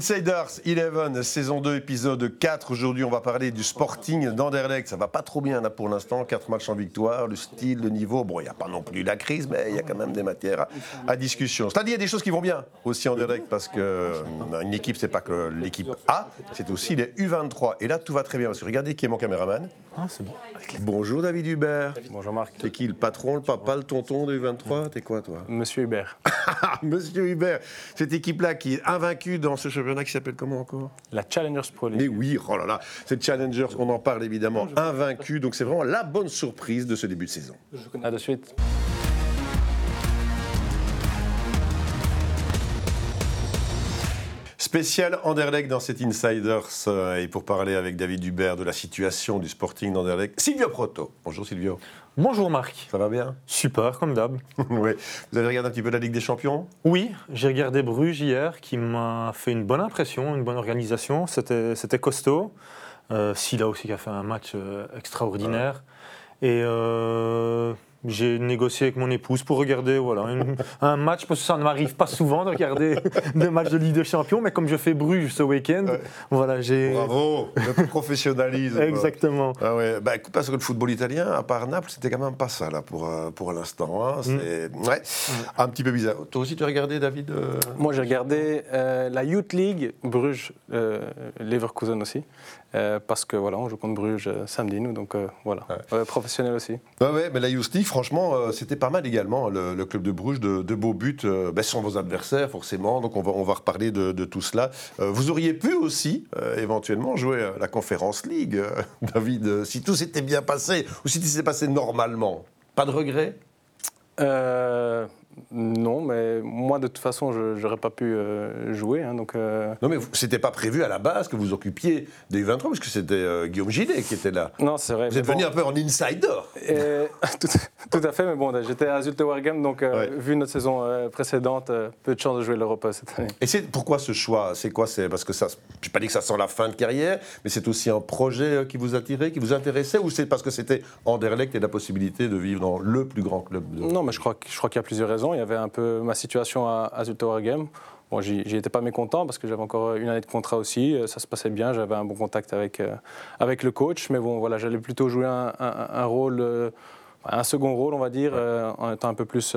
Insiders 11, saison 2, épisode 4. Aujourd'hui, on va parler du Sporting d'Anderlecht. Ça va pas trop bien là pour l'instant. 4 matchs en victoire, le style, le niveau. Bon, il n'y a pas non plus la crise, mais il y a quand même des matières à, discussion. C'est-à-dire, il y a des choses qui vont bien aussi en Anderlecht parce qu'une euh, équipe, c'est pas que l'équipe A, c'est aussi les U23. Et là, tout va très bien parce que regardez qui est mon caméraman. Ah, c'est bon. Bonjour David Hubert. Bonjour Marc. T'es qui, le patron, le papa, le tonton de U23 T'es quoi, toi? Monsieur Hubert. Monsieur Hubert, cette équipe-là qui est invaincue dans ce championnat qui s'appelle comment encore La Challengers Pro League. Mais oui, oh là là, cette Challengers, on en parle évidemment, invaincue, donc c'est vraiment la bonne surprise de ce début de saison. À de suite. Spécial Anderlecht dans cet Insiders euh, et pour parler avec David Hubert de la situation du Sporting d'Anderlecht, Silvio Proto. Bonjour Silvio. Bonjour Marc. Ça va bien Super, comme d'hab. oui. Vous avez regardé un petit peu la Ligue des Champions Oui, j'ai regardé Bruges hier qui m'a fait une bonne impression, une bonne organisation. C'était costaud. Euh, Silla aussi qui a fait un match euh, extraordinaire. Et euh, j'ai négocié avec mon épouse pour regarder voilà, un match, parce que ça ne m'arrive pas souvent de regarder des matchs de Ligue des Champions, mais comme je fais Bruges ce week-end, voilà, j'ai... Bravo, le professionnalisme. Exactement. Ah ouais. bah, parce que le football italien, à part Naples, c'était quand même pas ça là, pour, euh, pour l'instant. Hein. Mm. C'est ouais, un petit peu bizarre. Toi aussi, tu as regardé, David euh? Moi, j'ai regardé euh, la Youth League, Bruges, Leverkusen aussi. Parce que voilà, on joue contre Bruges samedi, nous, donc voilà, professionnel aussi. Ouais, ouais, mais la Youth League, franchement, euh, c'était pas mal également, le, club de Bruges, de, beaux buts, euh, ben, sans vos adversaires forcément, donc on va, on va reparler de, tout cela. Euh, vous auriez pu aussi, éventuellement, jouer à la Conférence League, David, si tout s'était bien passé, ou si tout s'est passé normalement. Pas de regret non, mais moi, de toute façon, je n'aurais pas pu euh, jouer. Hein, donc, euh. Non, mais c'était pas prévu à la base que vous occupiez des U23, parce que c'était euh, Guillaume Gillet qui était là. Non, c'est vrai. Vous êtes venu un peu en insider. tout, à fait, mais bon, j'étais à Zulte Wargame, donc vu notre saison précédente, peu de chance de jouer l'Europe cette année. Et c'est pourquoi ce choix? C'est quoi? C'est parce que ça, je n'ai pas dit que ça sent la fin de carrière, mais c'est aussi un projet qui vous attirait, qui vous intéressait, ou c'est parce que c'était Anderlecht et la possibilité de vivre dans le plus grand club de... Non, mais je crois, je crois qu'il y a plusieurs raisons. Il y avait un peu ma situation à, à Game. Bon, j'y étais pas mécontent parce que j'avais encore une année de contrat aussi, euh, ça se passait bien, j'avais un bon contact avec, euh, avec le coach, mais bon, voilà, j'allais plutôt jouer un, rôle, euh, un second rôle, on va dire, en étant un peu plus,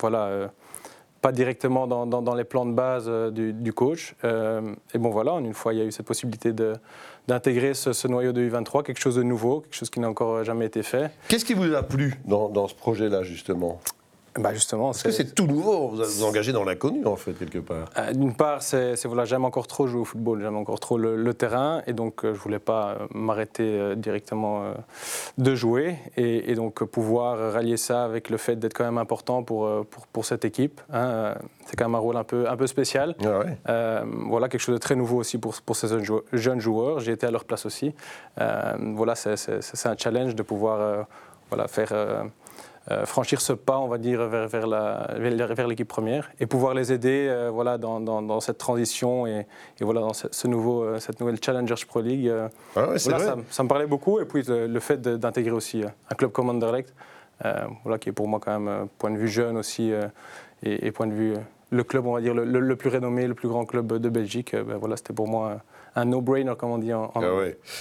voilà, pas directement dans, les plans de base du, coach. et bon, voilà, une fois, il y a eu cette possibilité de d'intégrer ce, noyau de U23, quelque chose de nouveau, quelque chose qui n'a encore jamais été fait. Qu'est-ce qui vous a plu dans ce projet-là, justement? Bah justement, Parce que c'est tout nouveau, vous vous engagez dans l'inconnu en fait, quelque part? Euh, d'une part, c'est, voilà, j'aime encore trop jouer au football, j'aime encore trop le, terrain, et donc euh, je ne voulais pas euh, m'arrêter directement de jouer, et, donc pouvoir rallier ça avec le fait d'être quand même important pour, pour, pour cette équipe. Hein, c'est quand même un rôle un peu, un peu spécial. Ah voilà, quelque chose de très nouveau aussi pour, pour ces jeunes joueurs. J'ai été à leur place aussi. voilà, c'est, c'est un challenge de pouvoir voilà, faire euh, franchir ce pas, on va dire, vers, vers, la, vers l'équipe première et pouvoir les aider euh, voilà, dans, dans, cette transition et, et, voilà, dans ce, nouveau, euh, cette nouvelle Challengers Pro League. Ah ça, ça, me parlait beaucoup. Et puis le, fait d'intégrer aussi un club comme Anderlecht, voilà, qui est pour moi quand même, point de vue jeune aussi, et, et, point de vue le club, on va dire, le, plus renommé, le plus grand club de Belgique, ben voilà, c'était pour moi un no-brainer, comme on dit en, ah,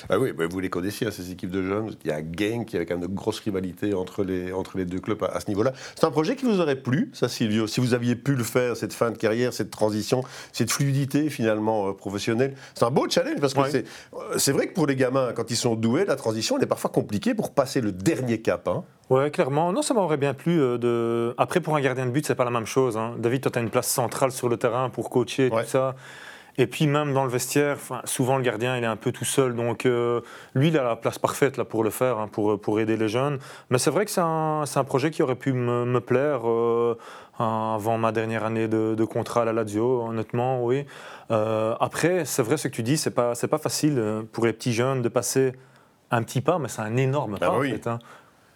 ah, oui, vous les connaissiez, hein, ces équipes de jeunes. Il y a Gang qui avait quand même de grosses rivalités entre les, entre les deux clubs à, ce niveau-là. C'est un projet qui vous aurait plu, ça, Silvio Si vous aviez pu le faire, cette fin de carrière, cette transition, cette fluidité finalement euh, professionnelle? C'est un beau challenge parce que c'est, euh, c'est vrai que pour les gamins, quand ils sont doués, la transition, elle est parfois compliquée pour passer le dernier cap. Hein. Ouais, clairement. Non, ça m'aurait bien plu. Euh, de... Après, pour un gardien de but, c'est pas la même chose. Hein. David, toi, tu as une place centrale sur le terrain pour coacher, tout ça. Et puis même dans le vestiaire, souvent le gardien il est un peu tout seul, donc euh, lui il a la place parfaite là, pour le faire, hein, pour, pour aider les jeunes. Mais c'est vrai que c'est un, un, projet qui aurait pu me, me plaire euh, avant ma dernière année de, de, contrat à la Lazio, honnêtement, oui. Euh, après, c'est vrai ce que tu dis, c'est pas, pas facile pour les petits jeunes de passer un petit pas, mais c'est un énorme ah pas en fait. Hein.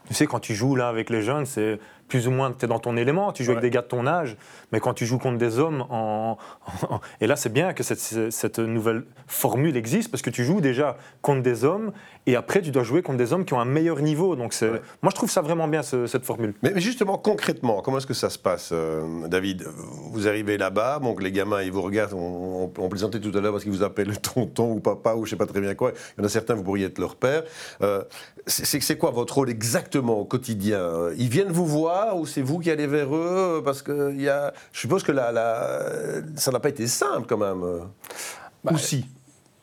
Tu sais, quand tu joues là avec les jeunes, c'est plus ou moins, tu es dans ton élément, tu joues avec des gars de ton âge, mais quand tu joues contre des hommes, en, et là c'est bien que cette, cette, nouvelle formule existe, parce que tu joues déjà contre des hommes, et après tu dois jouer contre des hommes qui ont un meilleur niveau. Donc c'est, moi je trouve ça vraiment bien cette formule. Mais, justement, concrètement, comment est-ce que ça se passe, euh, David? Vous arrivez là-bas, donc les gamins ils vous regardent, on, on, plaisantait tout à l'heure parce qu'ils vous appellent tonton ou papa ou je sais pas très bien quoi, il y en a certains, vous pourriez être leur père. Euh, c'est quoi votre rôle exactement au quotidien? Ils viennent vous voir ou c'est vous qui allez vers eux Parce que y a, je suppose que la, ça n'a pas été simple quand même. Bah, ou si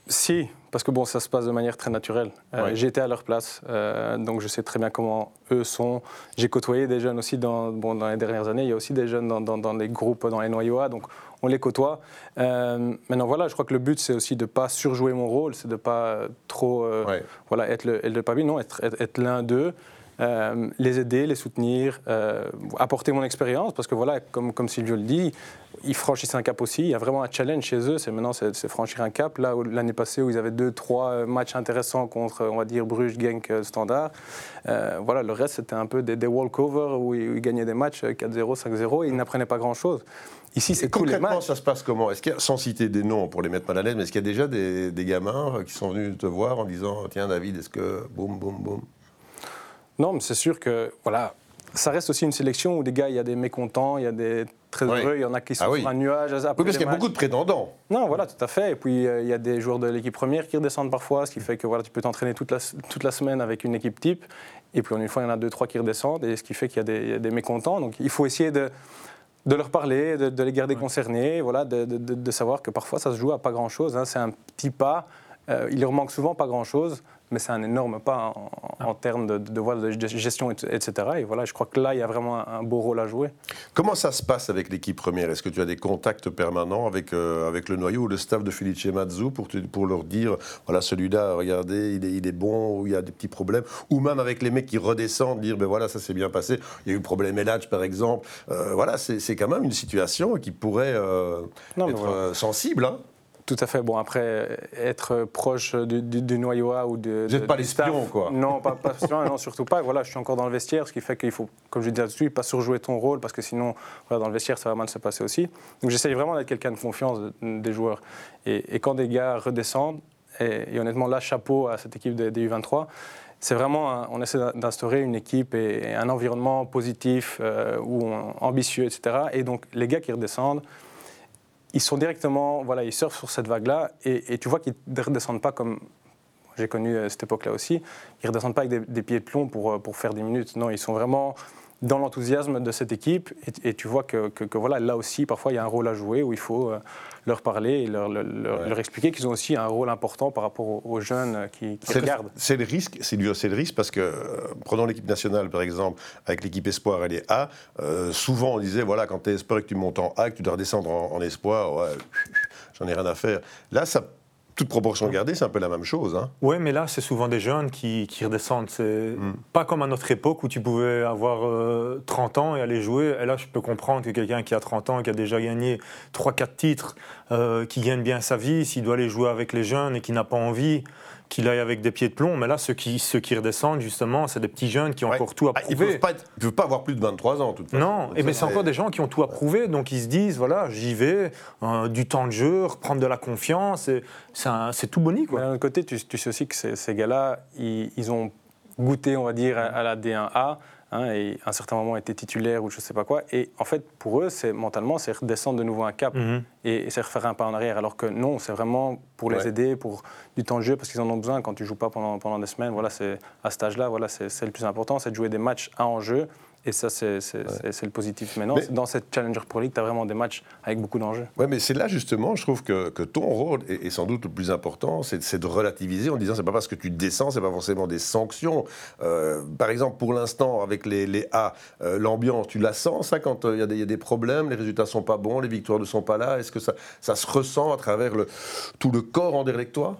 Si, parce que bon, ça se passe de manière très naturelle. Euh, j'ai été à leur place, euh, donc je sais très bien comment eux sont. J'ai côtoyé des jeunes aussi dans, bon, dans les dernières années. Il y a aussi des jeunes dans, dans, les groupes, dans les noyaux A, donc on les côtoie. Euh, maintenant, voilà, je crois que le but, c'est aussi de ne pas surjouer mon rôle, c'est de ne pas trop voilà, être le, le non, être, être l'un d'eux. Euh, les aider, les soutenir, euh, apporter mon expérience, parce que voilà, comme, comme Silvio le dit, ils franchissent un cap aussi. Il y a vraiment un challenge chez eux. C'est maintenant, c'est franchir un cap. Là, l'année passée, où ils avaient deux, trois matchs intéressants contre, on va dire, Bruges, Genk, euh, Standard. voilà, le reste, c'était un peu des, des walkovers où ils, gagnaient des matchs 4-0, 5-0 et ils n'apprenaient pas grand-chose. Ici, c'est concrètement, ça se passe comment? Est-ce qu'il y a, sans citer des noms pour les mettre mal à l'aise, mais est-ce qu'il y a déjà des, des gamins qui sont venus te voir en disant Tiens, David, est-ce que. Boum, boum, boum? Non, mais c'est sûr que voilà, ça reste aussi une sélection où des gars, il y a des mécontents, il y a des très heureux, il y en a qui sont ah sur un nuage. oui, parce qu'il y a beaucoup de prétendants. Non, voilà, tout à fait. Et puis, euh, il y a des joueurs de l'équipe première qui redescendent parfois, ce qui fait que voilà, tu peux t'entraîner toute la, toute la semaine avec une équipe type. Et puis, une fois, il y en a deux, trois qui redescendent, et ce qui fait qu'il y, a des mécontents. Donc, il faut essayer de, de leur parler, de, les garder concernés, voilà, de, de, savoir que parfois, ça se joue à pas grand-chose. Hein. C'est un petit pas. Euh, il leur manque souvent pas grand-chose mais c'est un énorme pas en, ah. termes de, de, de, gestion, etc. Et voilà, je crois que là, il y a vraiment un, beau rôle à jouer. Comment ça se passe avec l'équipe première? Est-ce que tu as des contacts permanents avec, euh, avec le noyau ou le staff de Felice Mazzu pour, pour leur dire, voilà, celui-là, regardez, il est, il est bon, ou il y a des petits problèmes? Ou même avec les mecs qui redescendent, dire, ben voilà, ça s'est bien passé, il y a eu le problème Eladj, par exemple. Euh, voilà, c'est quand même une situation qui pourrait euh, être sensible. Hein tout à fait. Bon, après, être proche du, noyau A ou de. Vous n'êtes pas l'espion, quoi. Non, pas, pas non, surtout pas. Voilà, je suis encore dans le vestiaire, ce qui fait qu'il faut, comme je disais tout de pas surjouer ton rôle, parce que sinon, voilà, dans le vestiaire, ça va mal se passer aussi. Donc, j'essaye vraiment d'être quelqu'un de confiance des joueurs. Et, quand des gars redescendent, et, honnêtement, là, chapeau à cette équipe des, U23 c'est vraiment, on essaie d'instaurer une équipe et, un environnement positif, euh, ou ambitieux, etc. Et donc, les gars qui redescendent, ils sont directement, voilà, ils surfent sur cette vague-là et, tu vois qu'ils ne redescendent pas comme j'ai connu à cette époque-là aussi, ils ne redescendent pas avec des, pieds de plomb pour, pour faire des minutes. Non, ils sont vraiment dans l'enthousiasme de cette équipe et, tu vois que, que, voilà, là aussi, parfois, il y a un rôle à jouer où il faut euh, leur parler et leur, leur, expliquer qu'ils ont aussi un rôle important par rapport aux, jeunes qui, regardent. C'est le risque, c'est le risque parce que, euh, prenons l'équipe nationale par exemple, avec l'équipe Espoir, elle est A, euh, souvent on disait, voilà, quand tu es Espoir et que tu montes en A, que tu dois redescendre en, en Espoir, ouais, j'en ai rien à faire. Là, ça toute proportion gardée, c'est un peu la même chose. Hein. Oui, mais là, c'est souvent des jeunes qui, redescendent. C'est hmm. pas comme à notre époque où tu pouvais avoir 30 euh, ans et aller jouer. Et là, je peux comprendre que quelqu'un qui a 30 ans, qui a déjà gagné 3-4 titres, euh, qui gagne bien sa vie, s'il doit aller jouer avec les jeunes et qui n'a pas envie, qu'il aille avec des pieds de plomb. Mais là, ceux qui, ceux qui redescendent, justement, c'est des petits jeunes qui ont encore tout à prouver. Ils ne peuvent, pas avoir plus de 23 ans, toute façon. Non, et mais c'est encore des gens qui ont tout à prouver. Donc ils se disent, voilà, j'y vais, euh, du temps de jeu, reprendre de la confiance. C'est tout boni, quoi. D'un autre côté, tu, sais aussi que ces, gars-là, ils, ont goûté, on va dire, à la D1A. Hein, et à un certain moment était titulaire ou je ne sais pas quoi. Et en fait, pour eux, c'est mentalement, c'est redescendre de nouveau un cap mhm. et, c'est refaire un pas en arrière. Alors que non, c'est vraiment pour les aider, pour du temps de jeu, parce qu'ils en ont besoin quand tu joues pas pendant, pendant des semaines. Voilà, c'est à cet âge-là, voilà, c'est le plus important, c'est de jouer des matchs à enjeu et ça, c'est le positif. Maintenant, dans cette Challenger Pro League, tu as vraiment des matchs avec beaucoup d'enjeux. Oui, mais c'est là justement, je trouve que, que ton rôle est, sans doute le plus important, c'est de relativiser en disant c'est pas parce que tu descends, c'est pas forcément des sanctions. Euh, par exemple, pour l'instant, avec les, les A, euh, l'ambiance, tu la sens ça quand euh, il y, a des problèmes, les résultats sont pas bons, les victoires ne sont pas là Est-ce que ça, ça se ressent à travers le, tout le corps en toi bah,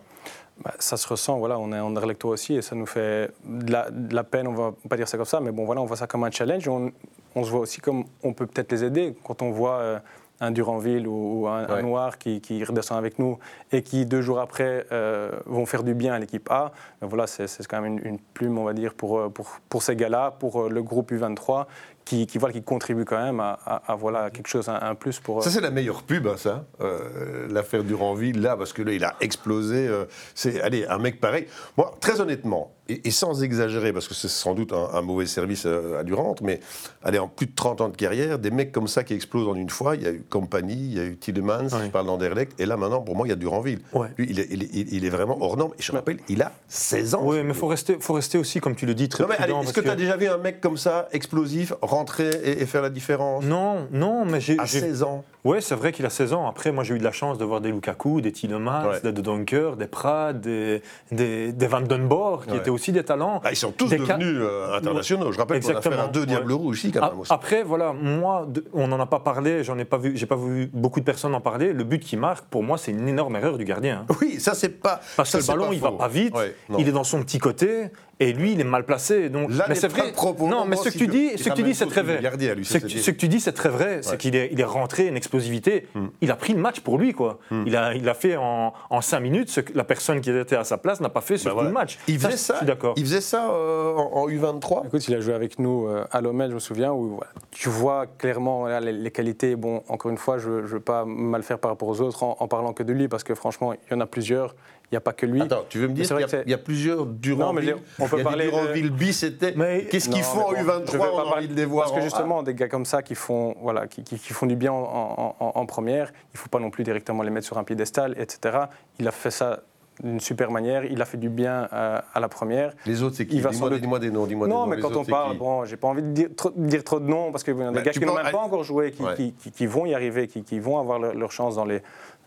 ça se ressent, voilà, on est en Erlecto aussi et ça nous fait de la, peine, on va pas dire ça comme ça, mais bon voilà, on voit ça comme un challenge. On, on se voit aussi comme on peut peut-être les aider quand on voit euh, un Duranville ou, un, Noir qui, redescend avec nous et qui deux jours après euh, vont faire du bien à l'équipe A. voilà, c'est quand même une, plume, on va dire, pour, euh, pour, pour ces gars-là, pour le groupe U23 qui, qui, voilà, qui contribue quand même à, à, voilà, quelque chose, un, un plus pour. Ça, c'est la meilleure pub, hein, ça, euh, l'affaire Duranville, là, parce que là, il a explosé. Euh, c'est, allez, un mec pareil. Moi, très honnêtement, et, sans exagérer, parce que c'est sans doute un, mauvais service euh, à Durant, mais allez, en plus de 30 ans de carrière, des mecs comme ça qui explosent en une fois, il y a eu Compagnie, il y a eu Tielemans, je parle d'Anderlecht, et là, maintenant, pour moi, il y a Duranville. Lui, il est, il, est, vraiment hors norme. Et je rappelle, il a 16 ans. Oui, mais il faut rester, faut rester aussi, comme tu le dis, très non, mais, Est-ce que, tu as déjà vu un mec comme ça, explosif, rentrer et, faire la différence Non, non, mais j'ai. À 16 ans Oui, c'est vrai qu'il a 16 ans. Après, moi, j'ai eu de la chance de voir des Lukaku, des Tielemans, des De Donker, des Prades, des, des, des Van Den Boer, qui étaient aussi des talents. Bah, ils sont tous devenus euh, internationaux. Je rappelle qu'on a fait un deux Diables Rouges ici, quand même. Aussi. Après, voilà, moi, on n'en a pas parlé, j'en ai pas vu, j'ai pas vu beaucoup de personnes en parler. Le but qui marque, pour moi, c'est une énorme erreur du gardien. Oui, ça, c'est pas. Parce que le ballon, il va pas vite, il est dans son petit côté. Et lui, il est mal placé. Donc, Là, mais c'est vrai. non, mais ce que tu dis, ce que tu dis, c'est très vrai. Ce que tu dis, c'est très vrai. C'est qu'il est, il est rentré une explosivité. Hmm. Il a pris le match pour lui, quoi. Hmm. Il a, il a fait en, en cinq minutes ce que la personne qui était à sa place n'a pas fait sur ben tout le match. Il faisait ça. d'accord. Il faisait ça euh, en, U23. Écoute, il a joué avec nous euh, à Lomel, je me souviens, où tu vois clairement les, qualités. Bon, encore une fois, je ne veux pas mal faire par rapport aux autres en, en parlant que de lui, parce que franchement, il y en a plusieurs il n'y a pas que lui. Attends, tu veux me dire qu'il y, a plusieurs Duranville On peut parler Duranville de... bis, c'était. Qu'est-ce qu'ils font en U23 On a envie de les voir. Parce que justement, des gars comme ça qui font, voilà, qui, qui, font du bien en, en, première, il ne faut pas non plus directement les mettre sur un piédestal, etc. Il a fait ça d'une super manière. Il a fait du bien à, la première. Les autres, c'est qui? Dis-moi des noms. non, mais quand on parle, bon, j'ai pas envie de dire trop, dire trop de noms parce qu'il y a des gars qui n'ont même pas encore joué, qui, qui, vont y arriver, qui, vont avoir leur chance dans les,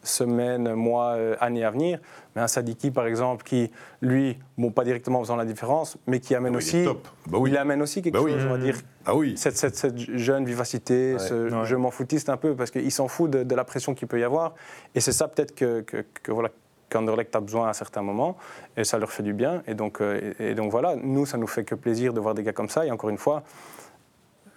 semaines, mois, euh, années à venir. Mais un Sadiki, par exemple, qui, lui, bon, pas directement en faisant la différence, mais qui amène ah aussi, bah il amène aussi quelque bah chose, on va dire. Ah oui. Cette, cette, cette jeune vivacité, ce je m'en foutiste un peu, parce qu'il s'en fout de, la pression qu'il peut y avoir. Et c'est ça peut-être que, que, que voilà, qu'Anderlecht a besoin à certains moments, et ça leur fait du bien. Et donc, euh, et donc voilà, nous, ça nous fait que plaisir de voir des gars comme ça. Et encore une fois,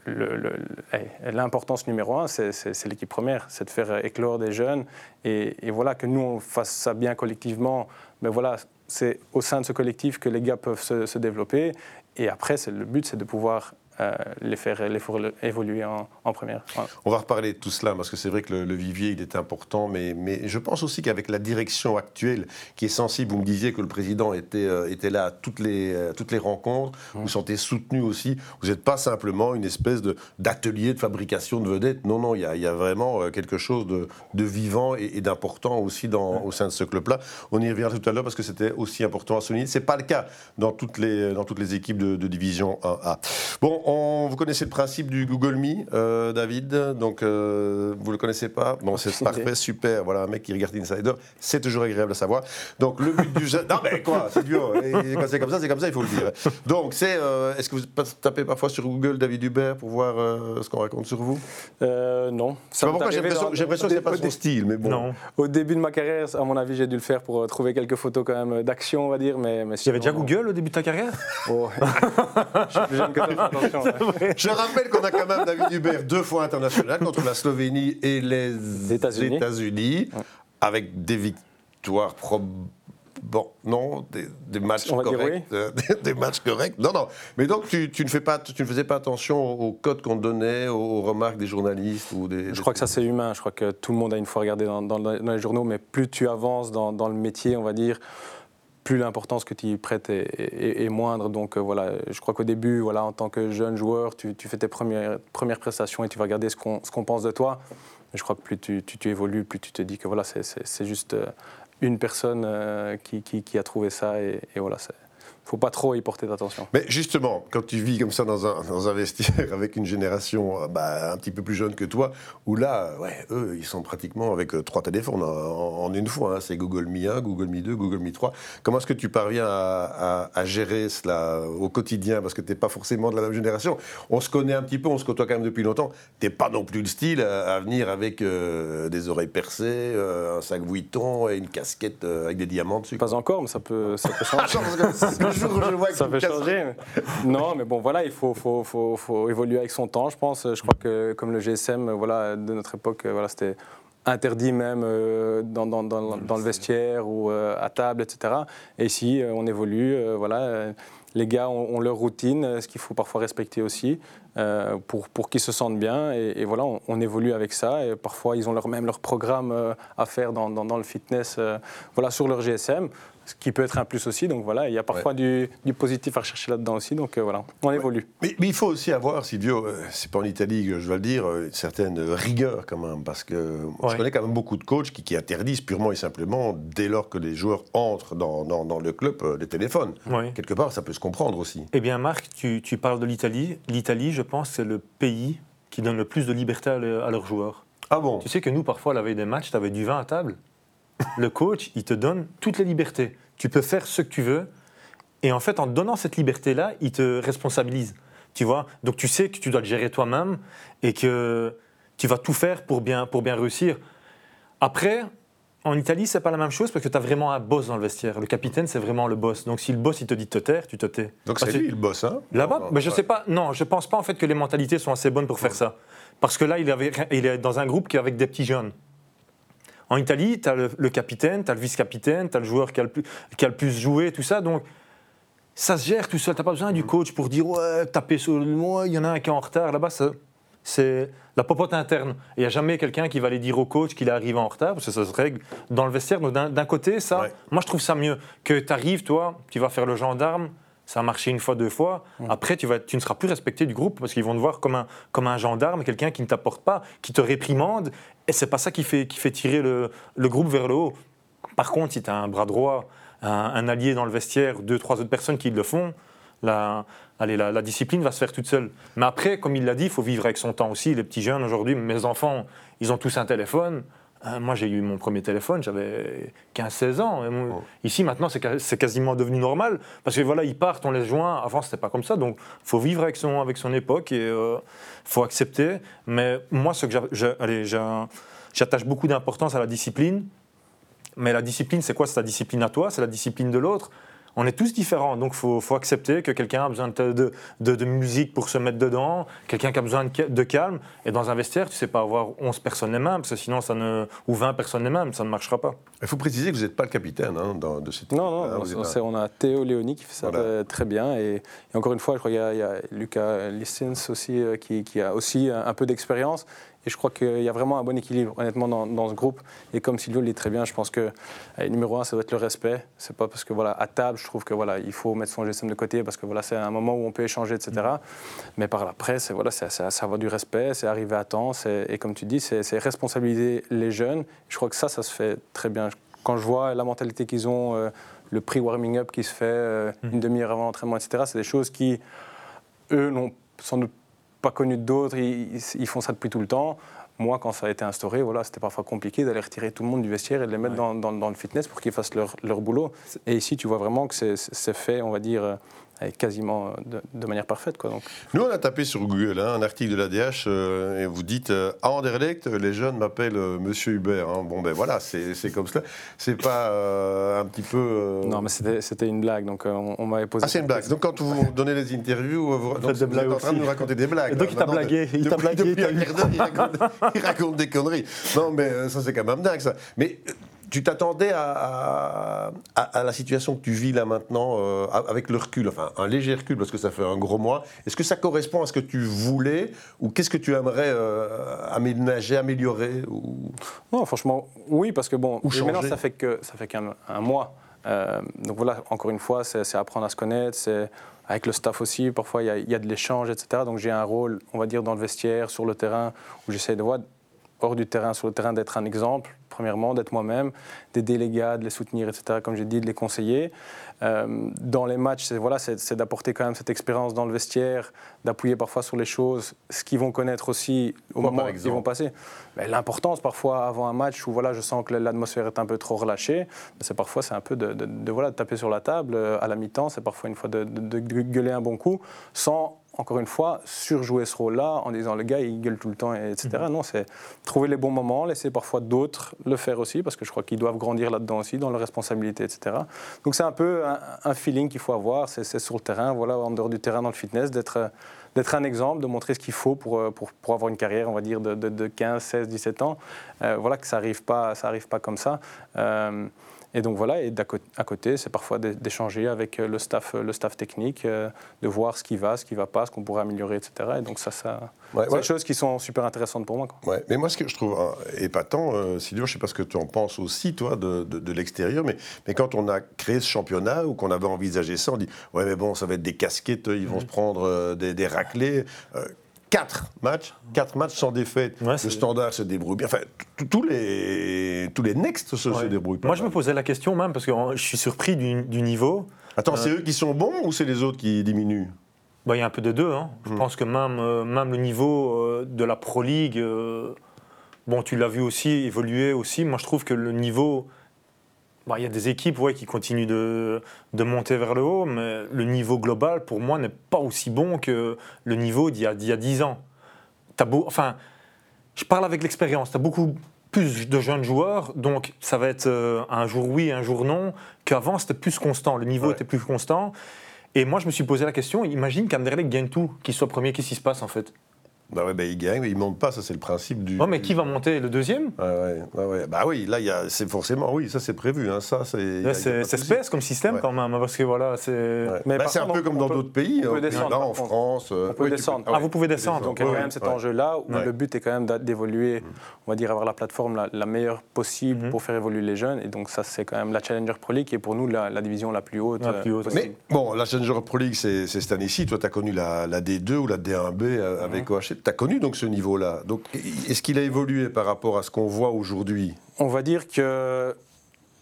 l'importance numéro un, c'est l'équipe première, c'est de faire éclore des jeunes et, voilà que nous on fasse ça bien collectivement. Mais voilà, c'est au sein de ce collectif que les gars peuvent se, développer. Et après, le but, c'est de pouvoir euh, les, faire, les évoluer en, première. On va reparler de tout cela parce que c'est vrai que le, vivier il est important, mais, mais je pense aussi qu'avec la direction actuelle qui est sensible, vous me disiez que le président était, euh, était là à toutes les, euh, toutes les rencontres, mmh. vous vous sentez soutenu aussi. Vous n'êtes pas simplement une espèce d'atelier de, fabrication de vedettes. Non, non, il y a, y a, vraiment quelque chose de, de vivant et, d'important aussi dans, au sein de ce club-là. On y reviendra tout à l'heure parce que c'était aussi important à souligner. Ce n'est pas le cas dans toutes les, dans toutes les équipes de, de division 1A. Bon, vous connaissez le principe du Google Me, euh, David, donc euh, vous le connaissez pas? Bon, c'est parfait, super. Voilà, un mec qui regarde Insider, c'est toujours agréable à savoir. Donc le but du jeu, non mais quoi, c'est dur. Et quand c'est comme ça, c'est comme ça, il faut le dire. Donc c'est, euh, est-ce que vous tapez parfois sur Google David Hubert pour voir ce qu'on raconte sur vous? Non. Ça pourquoi j'ai l'impression que c'est pas son style, mais bon. Non. Au début de ma carrière, à mon avis, j'ai dû le faire pour trouver quelques photos quand même d'action, on va dire, mais. mais il y avait déjà Google au début de ta carrière? Oh. Je suis plus jeune que toi, attention. Je rappelle qu'on a quand même David Hubert deux fois international contre la Slovénie et les États-Unis, avec des victoires Bon, non, des, matchs corrects, euh, des, matchs corrects. Non, non. Mais donc tu, ne fais pas, tu ne faisais pas attention aux codes qu'on donnait, aux remarques des journalistes ou des. Je crois que ça c'est humain. Je crois que tout le monde a une fois regardé dans, les journaux, mais plus tu avances dans, dans le métier, on va dire plus l'importance que tu y prêtes est, moindre. Donc euh, voilà, je crois qu'au début, voilà, en tant que jeune joueur, tu, fais tes premières, prestations et tu vas regarder ce qu'on pense de toi. Mais je crois que plus tu, évolues, plus tu te dis que voilà, c'est juste euh, une personne euh, qui, qui, a trouvé ça et, et voilà, faut pas trop y porter d'attention. Mais justement, quand tu vis comme ça dans un, dans un vestiaire avec une génération euh, bah, un petit peu plus jeune que toi, où là, ouais, eux, ils sont pratiquement avec euh, trois téléphones en, une fois. Hein. C'est Google Mi 1, Google Mi 2, Google Mi 3. Comment est-ce que tu parviens à, à, gérer cela au quotidien? Parce que tu n'es pas forcément de la même génération. On se connaît un petit peu, on se côtoie quand même depuis longtemps. Tu n'es pas non plus le style à, venir avec euh, des oreilles percées, un sac Vuitton et une casquette avec des diamants dessus. Pas encore, mais ça peut, ça peut changer. ça peut changer. Non, mais bon, voilà, il faut, faut, faut, faut, évoluer avec son temps, je pense. Je crois que comme le GSM voilà, de notre époque, voilà, c'était interdit même euh, dans, dans, dans, dans, le vestiaire ou euh, à table, etc. Et ici, euh, on évolue, voilà. Les gars ont, leur routine, ce qu'il faut parfois respecter aussi. pour, pour qu'ils se sentent bien. Et, voilà, on, évolue avec ça. Et parfois, ils ont leur, même leur programme à faire dans, le fitness voilà, sur leur GSM ce qui peut être un plus aussi. Donc voilà, il y a parfois du, positif à rechercher là-dedans aussi. Donc voilà, on évolue. Mais, il faut aussi avoir, Silvio, c'est pas en Italie que je dois le dire, une certaine rigueur quand même, parce que je connais quand même beaucoup de coachs qui, interdisent purement et simplement, dès lors que les joueurs entrent dans, dans, le club, les téléphones. Quelque part, ça peut se comprendre aussi. Eh bien, Marc, tu, tu parles de l'Italie. L'Italie, je pense, c'est le pays qui donne le plus de liberté à, leurs joueurs. Ah bon? Tu sais que nous, parfois, la veille des matchs, tu avais du vin à table. Le coach, il te donne toutes les libertés. Tu peux faire ce que tu veux. Et en fait, en te donnant cette liberté-là, il te responsabilise. Tu vois? Donc tu sais que tu dois te gérer toi-même et que tu vas tout faire pour bien, pour bien réussir. Après, en Italie, c'est pas la même chose parce que tu as vraiment un boss dans le vestiaire. Le capitaine, c'est vraiment le boss. Donc si le boss il te dit de te taire, tu te tais. Donc c'est lui le boss, hein? Là-bas, mais je sais pas. Non, je pense pas en fait que les mentalités sont assez bonnes pour faire ça. Parce que là, il, avait, il est dans un groupe qui est avec des petits jeunes. En Italie, tu as le, capitaine, tu as le vice-capitaine, tu as le joueur qui a le, plus, qui a le plus joué, tout ça. Donc ça se gère tout seul. Tu pas besoin du coach pour dire ouais, taper sur le moi, il y en a un qui est en retard. Là-bas, c'est la popote interne. Il n'y a jamais quelqu'un qui va aller dire au coach qu'il arrive en retard, parce que ça se règle dans le vestiaire. d'un côté, ça, moi je trouve ça mieux que tu arrives, toi, tu vas faire le gendarme, ça a marché une fois, deux fois. Après, tu, vas, tu ne seras plus respecté du groupe parce qu'ils vont te voir comme un, comme un gendarme, quelqu'un qui ne t'apporte pas, qui te réprimande. Et c'est pas ça qui fait, qui fait tirer le, le, groupe vers le haut. Par contre, si tu as un bras droit, un, un, allié dans le vestiaire, deux, trois autres personnes qui le font, allez, la, discipline va se faire toute seule. Mais après, comme il l'a dit, il faut vivre avec son temps aussi. Les petits jeunes aujourd'hui, mes enfants, ils ont tous un téléphone. Euh, moi, j'ai eu mon premier téléphone, j'avais 15-16 ans. Oh. Ici, maintenant, c'est quasiment devenu normal. Parce que voilà, ils partent, on les joint. Avant, c'était pas comme ça. Donc, il faut vivre avec son, avec son époque et il euh, faut accepter. Mais moi, ce que j'attache beaucoup d'importance à la discipline. Mais la discipline, c'est quoi? C'est la discipline à toi, c'est la discipline de l'autre on est tous différents, donc il faut, accepter que quelqu'un a besoin de, de, musique pour se mettre dedans, quelqu'un qui a besoin de, calme. Et dans un vestiaire, tu ne sais pas avoir 11 personnes les mêmes, parce que sinon, ça ne, ou 20 personnes les mêmes, ça ne marchera pas. Il faut préciser que vous n'êtes pas le capitaine hein, de cette Non, non, ah, on, a Théo Léoni qui fait ça très, bien. Et, encore une fois, je crois qu'il y, a Lucas Lissens aussi, euh, qui, qui, a aussi un peu d'expérience. Et je crois qu'il y a vraiment un bon équilibre, honnêtement, dans, ce groupe. Et comme Silvio le dit très bien, je pense que numéro un, ça doit être le respect. C'est pas parce que, voilà, à table, je trouve que voilà, il faut mettre son GSM de côté parce que voilà, c'est un moment où on peut échanger, etc. Mais par la c'est voilà, c'est avoir du respect, c'est arriver à temps. Et comme tu dis, c'est responsabiliser les jeunes. Je crois que ça, ça se fait très bien. Quand je vois la mentalité qu'ils ont, euh, le prix warming up qui se fait euh, mmh. une demi-heure avant l'entraînement, etc., c'est des choses qui, eux, n'ont sans doute pas connu d'autres, ils, font ça depuis tout le temps. Moi, quand ça a été instauré, voilà, c'était parfois compliqué d'aller retirer tout le monde du vestiaire et de les mettre dans, dans, le fitness pour qu'ils fassent leur, leur, boulot. Et ici, tu vois vraiment que c'est fait, on va dire, euh, quasiment de, manière parfaite. Quoi, donc. Nous, on a tapé sur Google hein, un article de l'ADH euh, et vous dites euh, à Anderlecht, les jeunes m'appellent Monsieur Hubert. Hein. Bon, ben voilà, c'est comme cela. C'est pas un petit peu. Non, mais c'était une blague, donc on, m'avait posé. Ah, c'est une blague. Donc quand vous donnez les interviews, vous, donc, vous êtes en train de nous raconter des blagues. donc il t'a blagué. Il t'a blagué. il, raconte, des conneries. Non, mais ça, c'est quand même dingue, ça. Mais tu t'attendais à, à, la situation que tu vis là maintenant, euh, avec le recul, enfin un léger recul, parce que ça fait un gros mois. Est-ce que ça correspond à ce que tu voulais, ou qu'est-ce que tu aimerais euh, aménager, améliorer ou... Non, franchement, oui, parce que bon, maintenant ça fait que ça fait qu'un mois. Euh, donc voilà, encore une fois, c'est apprendre à se connaître, c'est avec le staff aussi, parfois il y a de l'échange, etc. Donc j'ai un rôle, on va dire, dans le vestiaire, sur le terrain, où j'essaie de voir hors du terrain, sur le terrain, d'être un exemple, premièrement, d'être moi-même, d'aider les gars, de les soutenir, etc., comme j'ai dit, de les conseiller. Euh, dans les matchs, c'est voilà, d'apporter quand même cette expérience dans le vestiaire, d'appuyer parfois sur les choses, ce qu'ils vont connaître aussi au moment où ils vont passer. L'importance parfois avant un match où voilà, je sens que l'atmosphère est un peu trop relâchée, c'est parfois c'est un peu de, de, voilà, de taper sur la table euh, à la mi-temps, c'est parfois une fois de, gueuler un bon coup, sans encore une fois, surjouer ce rôle-là en disant le gars il gueule tout le temps, etc. Mhm. Non, c'est trouver les bons moments, laisser parfois d'autres le faire aussi, parce que je crois qu'ils doivent grandir là-dedans aussi, dans leurs responsabilités, etc. Donc c'est un peu un, feeling qu'il faut avoir, c'est sur le terrain, voilà, en dehors du terrain, dans le fitness, d'être d'être un exemple, de montrer ce qu'il faut pour, pour, pour, avoir une carrière, on va dire, de, de, 15, 16, 17 ans. voilà, que ça n'arrive pas, ça arrive pas comme ça. Et donc voilà, et à côté, c'est parfois d'échanger avec euh, le staff, euh, le staff technique, euh, de voir ce qui va, ce qui ne va pas, ce qu'on pourrait améliorer, etc. Et donc ça, ça c'est des choses qui sont super intéressantes pour moi. Ouais, mais moi, ce que je trouve épatant, euh, Silvio, je ne sais pas ce que tu en penses aussi, toi, de, de, l'extérieur, mais, mais quand on a créé ce championnat ou qu'on avait envisagé ça, on dit, ouais, mais bon, ça va être des casquettes, ils vont mmh. se prendre des, des, raclés. 4 matchs, quatre matchs sans défaite. le standard se débrouille bien. Enfin, tous les, tous les next se, débrouillent Moi, je me posais la question même, parce que je suis surpris du, niveau. Attends, c'est euh, eux qui sont bons ou c'est les autres qui diminuent? Bah, Il y a un peu de deux. Hein. Je hmm. pense que même, euh, même le niveau euh, de la Pro League, bon, tu l'as vu aussi évoluer aussi. Moi, je trouve que le niveau bah, il y a des équipes ouais, qui continuent de, de, monter vers le haut, mais le niveau global, pour moi, n'est pas aussi bon que le niveau d'il y, y, a 10 ans. As beau, enfin, je parle avec l'expérience. Tu as beaucoup plus de jeunes joueurs, donc ça va être euh, un jour oui, un jour non, qu'avant, c'était plus constant. Le niveau était plus constant. Et moi, je me suis posé la question, imagine qu'Anderlecht gagne tout, qu'il soit premier, qu'est-ce qui se passe en fait? Bah ouais, bah il gagne, mais il monte pas, ça c'est le principe du. Oh, mais qui va monter le deuxième? Ouais, ouais, Bah oui, là, c'est forcément, oui, ça c'est prévu. Hein, ça, c'est. c'est space comme système quand même, parce que voilà, c'est. Mais bah, c'est un peu comme dans d'autres pays. On peut hein. descendre, là, en France. On peut descendre. Ah, vous pouvez descendre. Donc il y a quand même cet enjeu-là où le but est quand même d'évoluer, mm. on va dire, avoir la plateforme la, meilleure possible mm-hmm. pour faire évoluer les jeunes. Et donc ça, c'est quand même la Challenger Pro League qui est pour nous la, division la plus haute. Euh, mais bon, la Challenger Pro League, c'est cette année-ci. Toi, tu as connu la D2 ou la D1B euh, avec mm-hmm. Tu as connu donc ce niveau là Donc, est-ce qu'il a évolué par rapport à ce qu'on voit aujourd'hui? On va dire que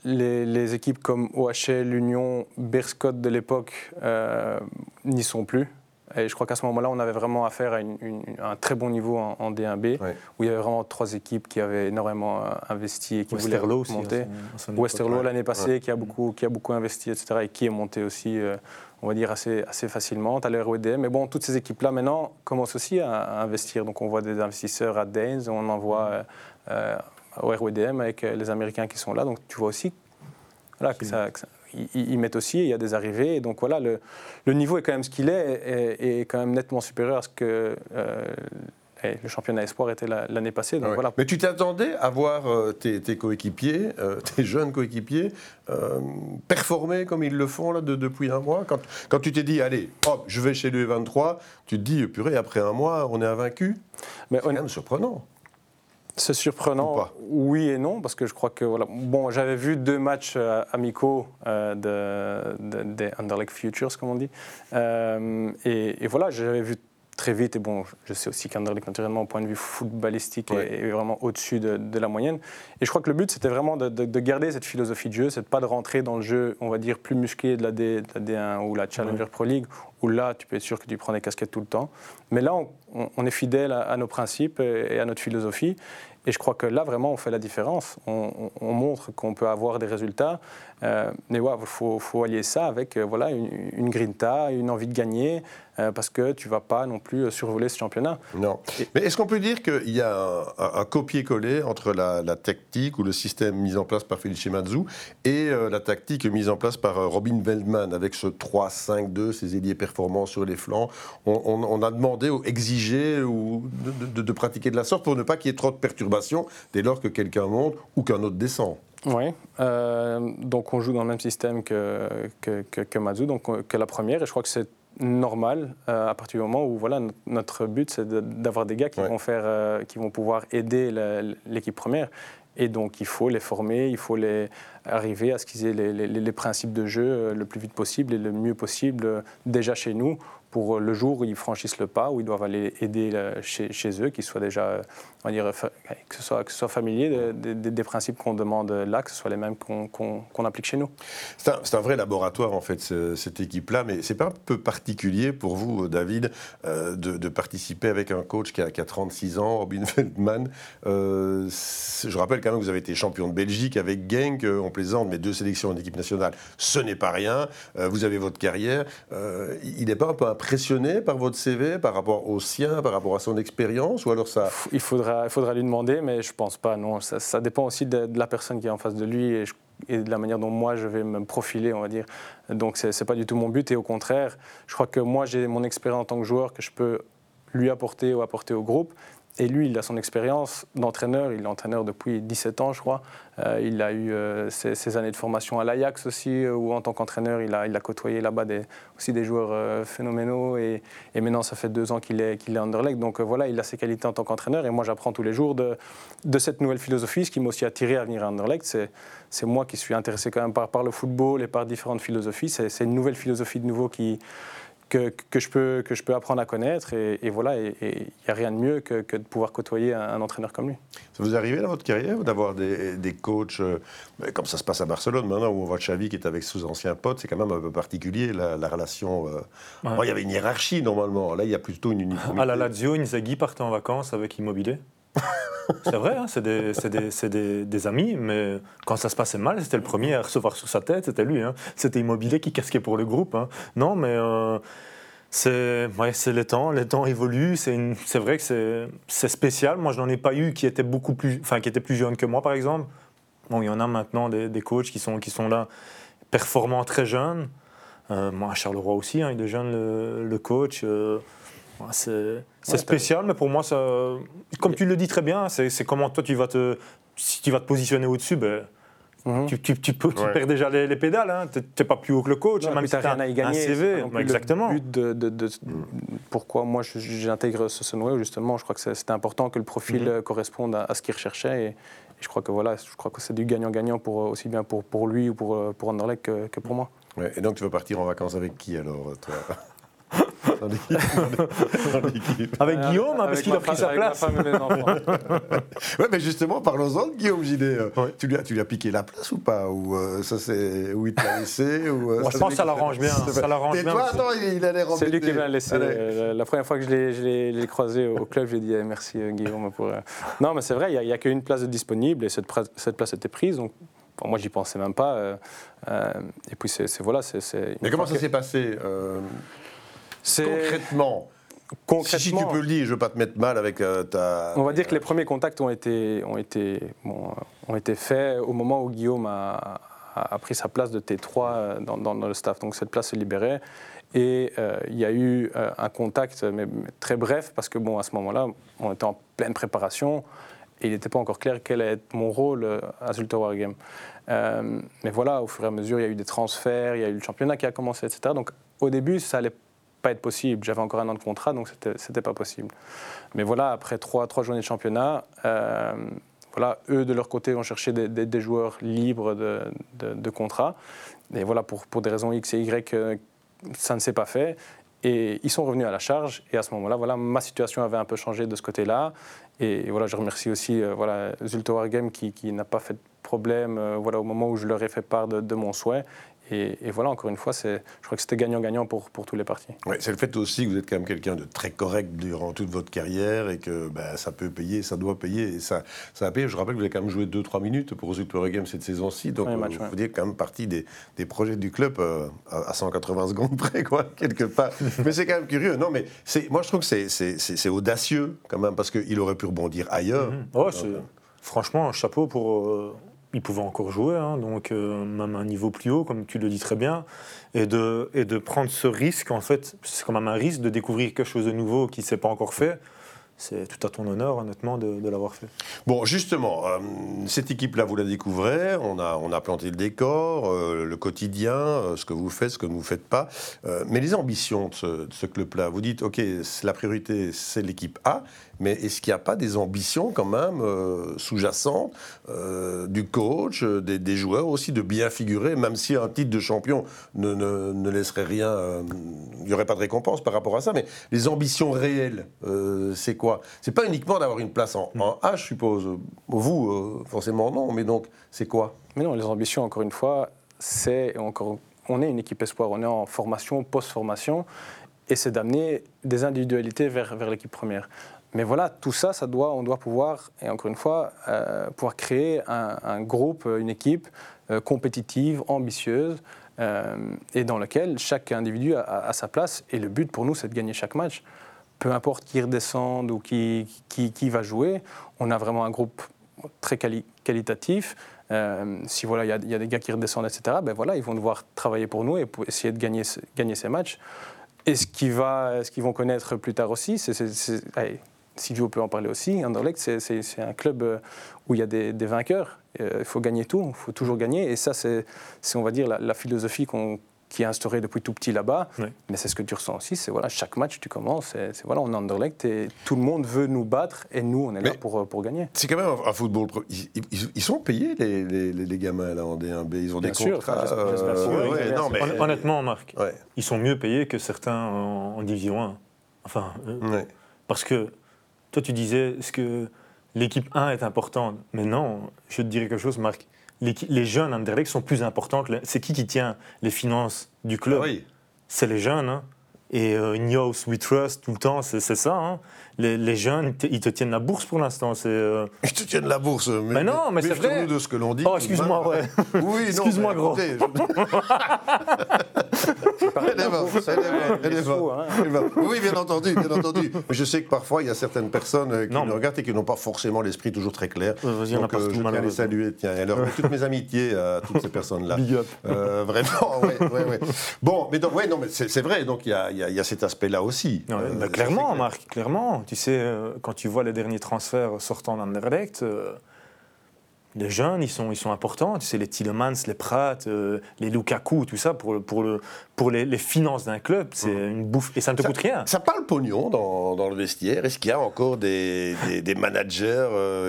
les, équipes comme OHL, Union, Berscott de l'époque euh, n'y sont plus. Et je crois qu'à ce moment-là, on avait vraiment affaire à, un très bon niveau en, D1B, où il y avait vraiment trois équipes qui avaient énormément euh, investi et qui voulaient monter. Westerlo l'année passée, qui, a beaucoup, qui a beaucoup investi, etc., et qui est monté aussi. Euh, on va dire, assez, assez facilement. Tu as l'RODM. Mais bon, toutes ces équipes-là, maintenant, commencent aussi à, investir. Donc, on voit des investisseurs à Danes, on en voit euh, euh, au RODM avec euh, les Américains qui sont là. Donc, tu vois aussi voilà, que ça, ils, mettent aussi, il y a des arrivées. Et donc, voilà, le, le niveau est quand même ce qu'il est, et, quand même nettement supérieur à ce que le championnat espoir était l'année passée. Donc voilà. Mais tu t'attendais à voir euh, tes, coéquipiers, euh, tes jeunes coéquipiers, euh, performer comme ils le font là, depuis un mois? Quand, quand tu t'es dit, allez, hop, je vais chez le 23 tu te dis, purée, après un mois, on est invaincu C'est quand même surprenant. C'est surprenant, oui et non, parce que je crois que voilà. Bon, j'avais vu deux matchs amicaux de, des Underleg Futures, comme on dit, et, et, voilà, j'avais vu très vite. Et bon, je sais aussi qu'Anderlecht, naturellement, au point de vue footballistique, est, vraiment au-dessus de, la moyenne. Et je crois que le but, c'était vraiment de, garder cette philosophie de jeu, c'est de pas de rentrer dans le jeu, on va dire, plus musclé de la, D, 1 ou la Challenger Pro League, où là, tu peux être sûr que tu prends des casquettes tout le temps. Mais là, on, est fidèle à, nos principes et à notre philosophie. Et je crois que là, vraiment, on fait la différence. On, montre qu'on peut avoir des résultats. Euh, mais il faut, allier ça avec euh, voilà, une, une, grinta, une envie de gagner, euh, parce que tu ne vas pas non plus survoler ce championnat. Non. Mais est-ce qu'on peut dire qu'il y a un, copier-coller entre la, tactique ou le système mis en place par Felice Mazzu et la tactique mise en place par Robin Veldman avec ce 3-5-2, ces ailiers performants sur les flancs? On, a demandé ou exigé ou de, de pratiquer de la sorte pour ne pas qu'il y ait trop de perturbations dès lors que quelqu'un monte ou qu'un autre descend. Oui, euh, donc on joue dans le même système que, que, que, Mazou, donc euh, que la première, et je crois que c'est normal euh, à partir du moment où voilà, notre but c'est d'avoir des gars qui, vont faire, qui vont pouvoir aider l'équipe première. Et donc il faut les former, il faut les arriver à ce qu'ils aient les, les, les, principes de jeu le plus vite possible et le mieux possible déjà chez nous pour le jour où ils franchissent le pas, où ils doivent aller aider chez, chez eux, qu'ils soient déjà, on va dire, que ce soit, que ce soit familier des principes qu'on demande là, que ce soit les mêmes qu'on applique chez nous. C'est un, un, vrai laboratoire, en fait, cette équipe-là, mais c'est pas un peu particulier pour vous, David, euh, de, participer avec un coach qui a, qui a 36 ans, Robin Feldman. je rappelle quand même que vous avez été champion de Belgique avec Genk, on plaisante, mais deux sélections en équipe nationale, ce n'est pas rien. vous avez votre carrière. il n'est pas un peu impressionné par votre CV, par rapport au sien, par rapport à son expérience, ou alors ça Il faudra, il faudra lui demander, mais je pense pas. Non, ça, dépend aussi de, la personne qui est en face de lui et, et, de la manière dont moi je vais me profiler, on va dire. Donc c'est n'est pas du tout mon but et au contraire, je crois que moi j'ai mon expérience en tant que joueur que je peux lui apporter ou apporter au groupe. Et lui, il a son expérience d'entraîneur. Il est entraîneur depuis 17 ans, je crois. Euh, il a eu euh, ses, années de formation à l'Ajax aussi, euh, où en tant qu'entraîneur, il a, côtoyé là-bas aussi des joueurs phénoménaux. Et, maintenant, ça fait deux ans qu'il est, qu'il Anderlecht. Donc voilà, il a ses qualités en tant qu'entraîneur. Et moi, j'apprends tous les jours de, cette nouvelle philosophie. Ce qui m'a aussi attiré à venir à Anderlecht, c'est, moi qui suis intéressé quand même par, le football et par différentes philosophies. C'est une nouvelle philosophie de nouveau qui que, que, je peux, que je peux apprendre à connaître. Et, voilà, il n'y a rien de mieux que, que de pouvoir côtoyer un, entraîneur comme lui. Ça vous est arrivé dans votre carrière d'avoir des, des, coachs, euh, comme ça se passe à Barcelone maintenant, où on voit Xavi qui est avec ses anciens potes, c'est quand même un peu particulier la, relation. Euh. il y avait une hiérarchie normalement, là il y a plutôt une uniformité. À la Lazio, Inzaghi partait en vacances avec Immobilier. C'est vrai, hein, c'est des, des, des, amis, mais quand ça se passait mal, c'était le premier à recevoir sur sa tête, c'était lui. Hein. C'était Immobilier qui casquait pour le groupe. Hein. Non, mais euh, c'est ouais, les temps, les temps évoluent. C'est vrai que c'est spécial. Moi, je n'en ai pas eu qui étaient beaucoup plus, enfin, qui étaient plus jeunes que moi, par exemple. Bon, il y en a maintenant des, des coachs qui sont, qui sont là, performants très jeunes. Euh, moi, Charleroi aussi, il est jeune le, le coach. Euh, c'est spécial, mais pour moi, ça, comme tu le dis très bien, c'est comment toi tu vas te, si tu vas te positionner au-dessus, ben, mhm. tu, tu, tu, peux, tu perds déjà les, pédales. Hein. Tu n'es pas plus haut que le coach, même si tu rien à y gagner. Un CV. exactement. Le but de, pourquoi moi j'intègre ce Sunway, justement, je crois que c'était important que le profil mhm. corresponde à, ce qu'il recherchait. Et, je crois que voilà, je crois que c'est du gagnant-gagnant pour aussi bien pour, pour lui ou pour, pour Anderlecht que, que pour moi. et donc tu veux partir en vacances avec qui alors toi? Avec Guillaume, hein, parce qu'il a pris sa place. ouais, mais justement, parlons-en de Guillaume Gidet. Tu, lui as, tu lui as piqué la place ou pas Ou euh, ça c'est où il t'a laissé ou, euh, Je pense que ça l'arrange bien. Ça l'arrange bien. Toi, attends, il, allait C'est lui qui m'a laissé. Euh, la première fois que je l'ai croisé au club, j'ai dit eh, merci Guillaume pour. Non, mais c'est vrai, il n'y a, qu'une place disponible et cette, cette place était prise. Donc moi, j'y pensais même pas. et puis, c'est voilà. c'est Mais comment ça s'est passé Concrètement, Concrètement, si, tu peux le dire, je ne veux pas te mettre mal avec euh, ta. On va dire que les premiers contacts ont été, ont été, bon, ont été faits au moment où Guillaume a, a pris sa place de T3 euh, dans, dans, le staff. Donc cette place se libérait. Et euh, il y a eu un contact, mais, très bref, parce que bon, à ce moment-là, on était en pleine préparation et il n'était pas encore clair quel allait être mon rôle à Zulte Wargame. mais voilà, au fur et à mesure, il y a eu des transferts, il y a eu le championnat qui a commencé, etc. Donc au début, ça allait pas être possible. J'avais encore un an de contrat, donc c'était pas possible. Mais voilà, après trois, trois journées de championnat, euh, voilà, eux de leur côté ont cherché des, des, joueurs libres de, de, contrat. Et voilà, pour, pour des raisons X et Y, euh, ça ne s'est pas fait. Et ils sont revenus à la charge. Et à ce moment-là, voilà, ma situation avait un peu changé de ce côté-là. Et, voilà, je remercie aussi euh, voilà, Zulte Wargame qui, qui n'a pas fait de problème voilà, au moment où je leur ai fait part de mon souhait. Et, voilà, encore une fois, je crois que c'était gagnant-gagnant pour, pour tous les partis. Ouais, c'est le fait aussi que vous êtes quand même quelqu'un de très correct durant toute votre carrière et que ben, ça peut payer, ça doit payer et ça, ça a payé. Je rappelle que vous avez quand même joué 2-3 minutes pour Super Game cette saison-ci, donc vous, vous dire quand même partie des, des projets du club euh, à 180 secondes près, quoi, quelque part. mais c'est quand même curieux. Non, mais moi je trouve que c'est audacieux quand même parce qu'il aurait pu rebondir ailleurs. Mm-hmm. Oh, franchement, un chapeau pour. Euh, il pouvait encore jouer, hein, donc euh, même un niveau plus haut, comme tu le dis très bien, et de, et de prendre ce risque, en fait, c'est quand même un risque de découvrir quelque chose de nouveau qui ne s'est pas encore fait c'est tout à ton honneur, honnêtement, de, l'avoir fait. Bon, justement, euh, cette équipe-là, vous la découvrez, on a, on a planté le décor, euh, le quotidien, ce que vous faites, ce que vous ne faites pas. mais les ambitions de ce, club-là, vous dites, OK, la priorité, c'est l'équipe A, mais est-ce qu'il n'y a pas des ambitions quand même sous-jacentes du coach, des, joueurs aussi, de bien figurer, même si un titre de champion ne, ne, ne laisserait rien, il n'y aurait pas de récompense par rapport à ça, mais les ambitions réelles, c'est quoi? C'est pas uniquement d'avoir une place en, H, je suppose. Vous, euh, forcément non, mais donc, c'est quoi? Mais non, les ambitions, encore une fois, c'est encore. On est une équipe espoir, on est en formation, post-formation, et c'est d'amener des individualités vers, vers l'équipe première. Mais voilà, tout ça, on doit pouvoir, et encore une fois, euh, pouvoir créer un, groupe, une équipe euh, compétitive, ambitieuse, et dans lequel chaque individu a, sa place. Et le but pour nous, c'est de gagner chaque match. Peu importe qui redescende ou qui, qui, va jouer, on a vraiment un groupe très qualitatif. si voilà, il y, a des gars qui redescendent, etc., ben voilà, ils vont devoir travailler pour nous et pour essayer de gagner, gagner ces matchs. Et ce qu'ils vont connaître plus tard aussi, c'est Silvio peut en parler aussi. Anderlecht, c'est un club euh, où il y a des, vainqueurs. Euh, il faut gagner tout, il faut toujours gagner. Et ça, c'est, on va dire, la, philosophie qui est instaurée depuis tout petit là-bas. Mais c'est ce que tu ressens aussi. C'est voilà, chaque match, tu commences. C'est voilà, on est Anderlecht et tout le monde veut nous battre et nous, on est là pour, pour gagner. C'est quand même un, football. Ils, sont payés les, les, gamins là en D1B. Ils ont des contrats. Euh, honnêtement, Marc, ils sont mieux payés que certains en, Division 1. Enfin, parce que toi, tu disais, est-ce que l'équipe 1 est importante? Mais non, je te dirais quelque chose, Marc. Les, jeunes Anderlecht sont plus importants. C'est qui qui tient les finances du club? Ah C'est les jeunes. Hein. Et euh, We Trust, tout le temps, c'est ça. Hein les, jeunes, ils te tiennent la bourse pour l'instant. Euh, ils te tiennent la bourse. Mais, mais non, mais c'est vrai. de ce que l'on dit. Oh, excuse-moi, ouais. Oui, excuse-moi, gros. elle est Oui, bien entendu, bien entendu. Mais je sais que parfois, il y a certaines personnes euh, qui nous regardent et qui n'ont pas forcément l'esprit toujours très clair. Euh, Donc, euh, je tiens à les saluer. Tiens, alors, toutes mes amitiés à toutes ces personnes-là. Big up. Vraiment, oui, oui, oui. Bon, mais donc, ouais, non, mais c'est vrai. Donc, il y a, y a, cet aspect-là aussi. bah, clairement, Marc, clairement. Tu sais, euh, quand tu vois les derniers transferts sortant d'Anderlecht, euh, les jeunes, ils sont, ils sont importants. Tu sais, les Tillemans, les Pratt, euh, les Lukaku, tout ça, pour, pour, le, pour les, finances d'un club, c'est mmh. une bouffe. Et ça ne te coûte rien. Ça parle pognon dans, dans le vestiaire. Est-ce qu'il y a encore des, des, managers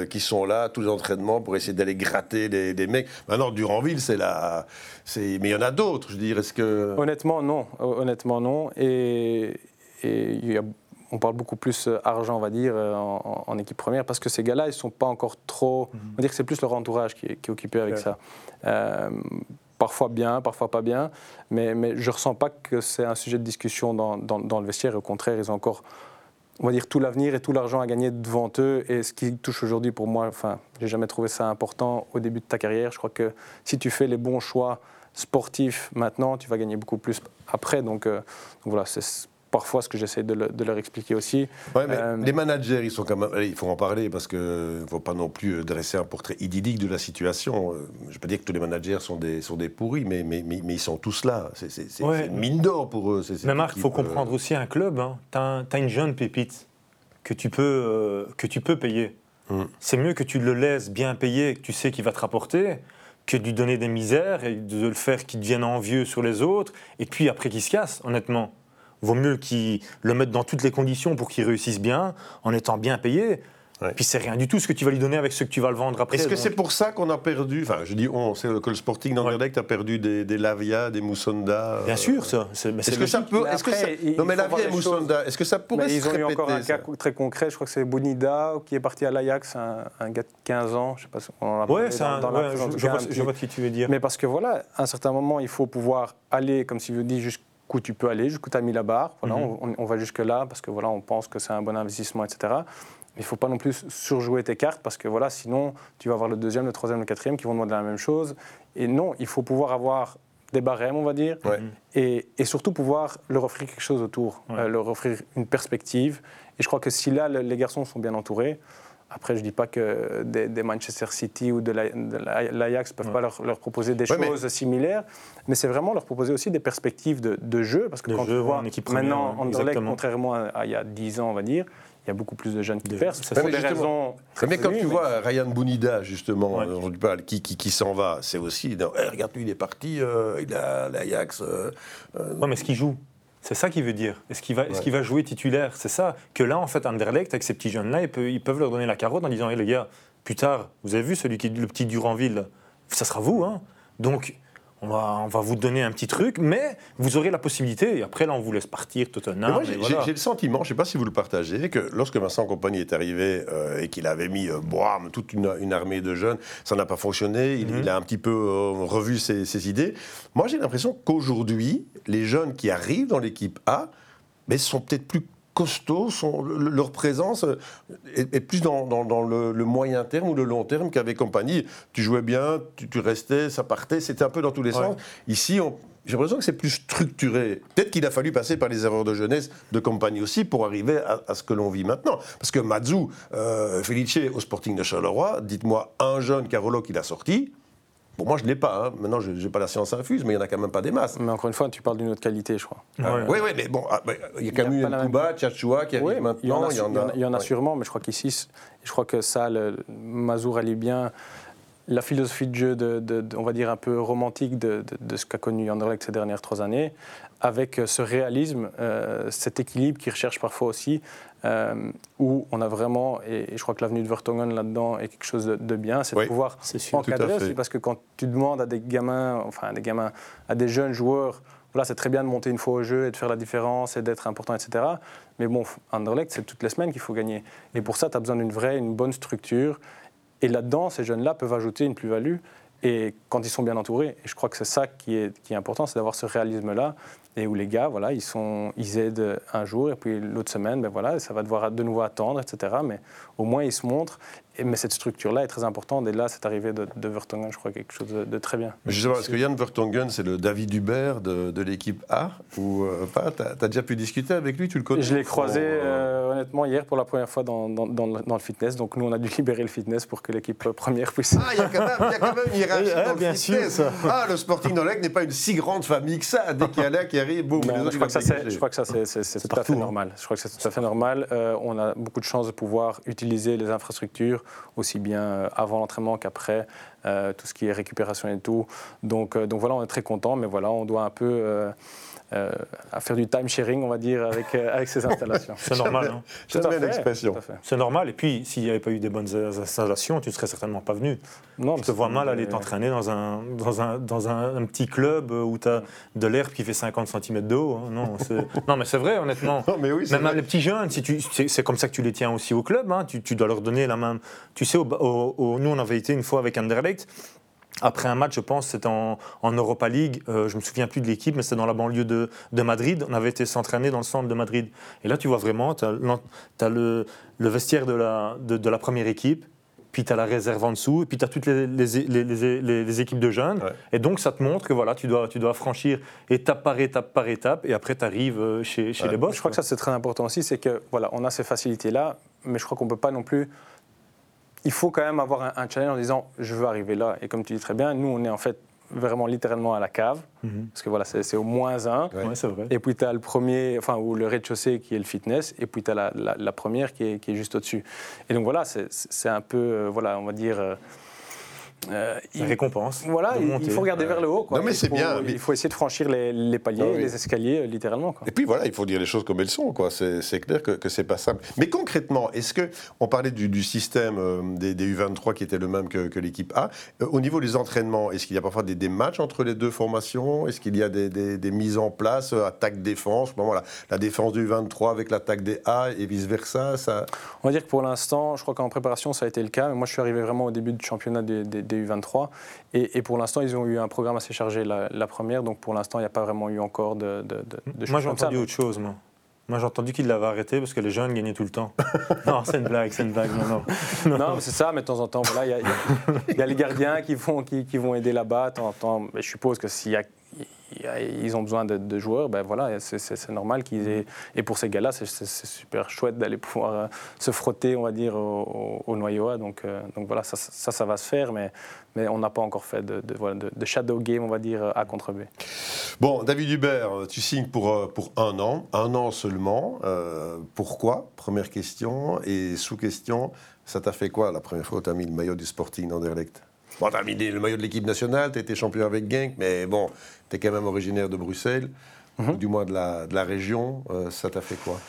qui sont là, tous les entraînements, pour essayer d'aller gratter des, mecs? Maintenant, Duranville, c'est la. Mais il y en a d'autres, je veux dire. Est-ce que. Honnêtement, non. Honnêtement, non. Et, et il y a on parle beaucoup plus euh, argent, on va dire, euh, en, équipe première, parce que ces gars-là, ils ne sont pas encore trop. Mhm. On va dire que c'est plus leur entourage qui est, occupé avec ça. Euh, parfois bien, parfois pas bien, mais, mais je ne ressens pas que c'est un sujet de discussion dans, le vestiaire. Au contraire, ils ont encore, on va dire, tout l'avenir et tout l'argent à gagner devant eux. Et ce qui touche aujourd'hui, pour moi, enfin, j'ai jamais trouvé ça important au début de ta carrière. Je crois que si tu fais les bons choix sportifs maintenant, tu vas gagner beaucoup plus après. Donc, donc voilà, c'est parfois ce que j'essaie de, leur expliquer aussi. Euh, les managers, ils sont quand même, il faut en parler parce qu'il ne faut pas non plus dresser un portrait idyllique de la situation. Euh, je ne vais pas dire que tous les managers sont des, sont des pourris, mais, mais, mais, ils sont tous là. C'est une mine d'or pour eux. Mais Marc, il faut comprendre euh, aussi un club. Hein. Tu as, une jeune pépite que tu peux, que tu peux payer. Hum. C'est mieux que tu le laisses bien payer, que tu sais qu'il va te rapporter, que de lui donner des misères et de le faire qu'il devienne envieux sur les autres, et puis après qu'il se casse, honnêtement vaut mieux qu'ils le mettent dans toutes les conditions pour qu'il réussisse bien, en étant bien payé. Puis c'est rien du tout ce que tu vas lui donner avec ce que tu vas le vendre après. Est-ce que c'est pour ça qu'on a perdu, enfin je dis on, c'est que le Sporting d'Anderlecht a perdu des, des, Lavia, des Moussonda Bien sûr, ça. Est-ce que ça peut, est-ce que ça, non mais Lavia et Moussonda, est-ce que ça pourrait mais se Ils ont eu encore un cas très concret, je crois que c'est Bonida qui est parti à l'Ajax, un, gars de 15 ans, je sais pas si on en a parlé c'est un, je, vois, je, vois, ce que tu veux dire. Mais parce que voilà, à un certain moment, il faut pouvoir aller, comme si je dis, jusqu'à où tu peux aller, jusqu'où tu as mis la barre. Voilà, mhm. on, va jusque-là parce que voilà, on pense que c'est un bon investissement, etc. Mais il ne faut pas non plus surjouer tes cartes parce que voilà, sinon, tu vas avoir le deuxième, le troisième, le quatrième qui vont demander la même chose. Et non, il faut pouvoir avoir des barèmes, on va dire, et, et, surtout pouvoir leur offrir quelque chose autour, euh, leur offrir une perspective. Et je crois que si là, les garçons sont bien entourés, après, je ne dis pas que des, Manchester City ou de l'Ajax ne peuvent pas leur, proposer des choses similaires, mais c'est vraiment leur proposer aussi des perspectives de, jeu. Parce que quand tu vois maintenant, Anderlecht, contrairement à, il y a 10 ans, on va dire, il y a beaucoup plus de jeunes qui des raisons. Mais comme tu vois, Ryan Bounida, justement, qui, qui, s'en va, c'est aussi. Eh, regarde, lui, il est parti, euh, il a l'Ajax. Euh, euh mais est-ce qu'il joue? C'est ça qu'il veut dire. Est-ce qu'il va, est va, jouer titulaire? C'est ça. Que là, en fait, Anderlecht, avec ces petits jeunes-là, ils, peuvent leur donner la carotte en disant hey, les gars, plus tard, vous avez vu celui qui est le petit Duranville? Ça sera vous. Hein Donc, on va, on va vous donner un petit truc, mais vous aurez la possibilité, et après là on vous laisse partir, Tottenham. J'ai le sentiment, je ne sais pas si vous le partagez, que lorsque Vincent Compagnie est arrivé euh, et qu'il avait mis euh, toute une, armée de jeunes, ça n'a pas fonctionné, il, mhm. a un petit peu euh, revu ses, ses, idées. Moi j'ai l'impression qu'aujourd'hui, les jeunes qui arrivent dans l'équipe A, mais sont peut-être plus costauds, sont, leur présence est, plus dans, le, moyen terme ou le long terme qu'avec compagnie. Tu jouais bien, tu, restais, ça partait, c'était un peu dans tous les sens. Ici, j'ai l'impression que c'est plus structuré. Peut-être qu'il a fallu passer par les erreurs de jeunesse de compagnie aussi pour arriver à, ce que l'on vit maintenant. Parce que Mazou, euh, Felice au Sporting de Charleroi, dites-moi un jeune Carolo qu'il a sorti, Bon, moi, je ne l'ai pas. Hein. Maintenant, je n'ai pas la science infuse, mais il n'y en a quand même pas des masses. Mais encore une fois, tu parles d'une autre qualité, je crois. oui, oui, mais bon, ah, bah, il y a quand même eu Nkuba, Tchatchoua qui arrive maintenant. Il y en a, il y en a, sûrement, mais je crois qu'ici, je crois que ça, le, Mazour allie bien la philosophie de jeu, de, on va dire un peu romantique de, ce qu'a connu Anderlecht ces dernières trois années, avec ce réalisme, euh, cet équilibre qu'il recherche parfois aussi, euh, où on a vraiment, et, je crois que l'avenue de Vertonghen là-dedans est quelque chose de, bien, c'est de pouvoir encadrer aussi, parce que quand tu demandes à des gamins, enfin à des gamins, à des jeunes joueurs, voilà, c'est très bien de monter une fois au jeu et de faire la différence et d'être important, etc. Mais bon, Anderlecht, c'est toutes les semaines qu'il faut gagner. Et pour ça, tu as besoin d'une vraie, une bonne structure. Et là-dedans, ces jeunes-là peuvent ajouter une plus-value. Et quand ils sont bien entourés, et je crois que c'est ça qui est, qui est important, c'est d'avoir ce réalisme-là et où les gars, voilà, ils, sont, ils aident un jour et puis l'autre semaine, ben voilà, ça va devoir de nouveau attendre, etc. Mais au moins, ils se montrent mais cette structure-là est très importante. Et là, c'est arrivé de, de Vertonghen, je crois, quelque chose de, très bien. Je sais pas, est-ce que Yann Vertonghen, c'est le David Hubert de, l'équipe A ou euh, pas Tu as, déjà pu discuter avec lui Tu le connais? Je l'ai croisé, euh, euh, honnêtement, hier pour la première fois dans, dans, le fitness. Donc, nous, on a dû libérer le fitness pour que l'équipe première puisse. Ah, il y a quand même, y a quand même une hiérarchie dans bien le fitness. Sûr, ah, le Sporting Nolec n'est pas une si grande famille que ça. Dès qu'il y a là qui arrive, boum, je, crois je crois que ça, c'est tout à fait normal. Je crois que c'est tout à fait normal. on a beaucoup de chance de pouvoir utiliser les infrastructures aussi bien euh, avant l'entraînement qu'après, euh, tout ce qui est récupération et tout. Donc, euh, donc voilà, on est très content, mais voilà, on doit un peu euh, à faire du time sharing, on va dire, avec, euh, avec ces installations. C'est normal. Hein. J'aime l'expression. C'est normal. Et puis, s'il n'y avait pas eu des bonnes installations, tu ne serais certainement pas venu. Non, je te vois mal aller t'entraîner dans, un, dans, un, dans un, petit club où tu as de l'herbe qui fait 50 cm d'eau. Hein. Non, non, mais c'est vrai, honnêtement. mais oui, même les petits jeunes, si c'est comme ça que tu les tiens aussi au club. Hein. Tu, tu, dois leur donner la même. Tu sais, nous, on avait été une fois avec Anderlecht après un match, je pense, c'était en, Europa League, euh, je ne me souviens plus de l'équipe, mais c'était dans la banlieue de, Madrid. On avait été s'entraîner dans le centre de Madrid. Et là, tu vois vraiment, tu as, le, vestiaire de la, de, la première équipe, puis tu as la réserve en dessous, et puis tu as toutes les, les, équipes de jeunes. Et donc, ça te montre que voilà, tu dois, tu dois franchir étape par étape par étape, et après, tu arrives euh, chez, chez les boss. Je crois que ça, c'est très important aussi, c'est que voilà, on a ces facilités-là, mais je crois qu'on ne peut pas non plus il faut quand même avoir un, challenge en disant je veux arriver là. Et comme tu dis très bien, nous, on est en fait vraiment littéralement à la cave, mhm. parce que voilà, c'est au moins un. Et puis tu as le premier, enfin, ou le rez-de-chaussée qui est le fitness, et puis tu as la, la, première qui est, qui est juste au-dessus. Et donc voilà, c'est un peu, euh, voilà, on va dire. Euh, euh, il, récompense. Voilà, il faut regarder vers le haut. Non, mais c'est bien. Il faut essayer de franchir les, paliers, les escaliers, euh, littéralement. Et puis voilà, il faut dire les choses comme elles sont. C'est clair que, que c'est pas simple. Mais concrètement, est-ce que on parlait du, système euh, des, U23 qui était le même que, l'équipe A Au niveau des entraînements, est-ce qu'il y a parfois des, matchs entre les deux formations? Est-ce qu'il y a des, mises en place, attaque-défense bon, voilà, La défense du U23 avec l'attaque des A et vice-versa ça... On va dire que pour l'instant, je crois qu'en préparation, ça a été le cas. Mais moi, je suis arrivé vraiment au début du championnat des des U23. Et, pour l'instant, ils ont eu un programme assez chargé la, première, donc pour l'instant, il n'y a pas vraiment eu encore de, de, de Moi, j'ai entendu autre chose, moi. Moi, j'ai entendu qu'il l'avait arrêté parce que les jeunes gagnaient tout le temps. non, c'est une blague, c'est une blague. Non, non. non c'est ça, mais de temps en temps, il y, a les gardiens qui vont, qui, qui vont aider là-bas. Je suppose que s'il y a ils ont besoin de, joueurs, ben voilà, c'est normal qu'ils aient. Et pour ces gars-là, c'est super chouette d'aller pouvoir euh, se frotter, on va dire, au, noyau A. Donc, euh, voilà, ça, ça, va se faire, mais, on n'a pas encore fait de, shadow game, on va dire, A contre B. Bon, David Hubert, tu signes pour, euh, un an, un an seulement. pourquoi? Première question. Et sous-question, ça t'a fait quoi la première fois où tu as mis le maillot du Sporting d'Anderlecht? Bon, t'as mis le maillot de l'équipe nationale, t'as été champion avec Genk, mais bon, t'es quand même originaire de Bruxelles, ou du moins de la, de la région. Euh, ça t'a fait quoi?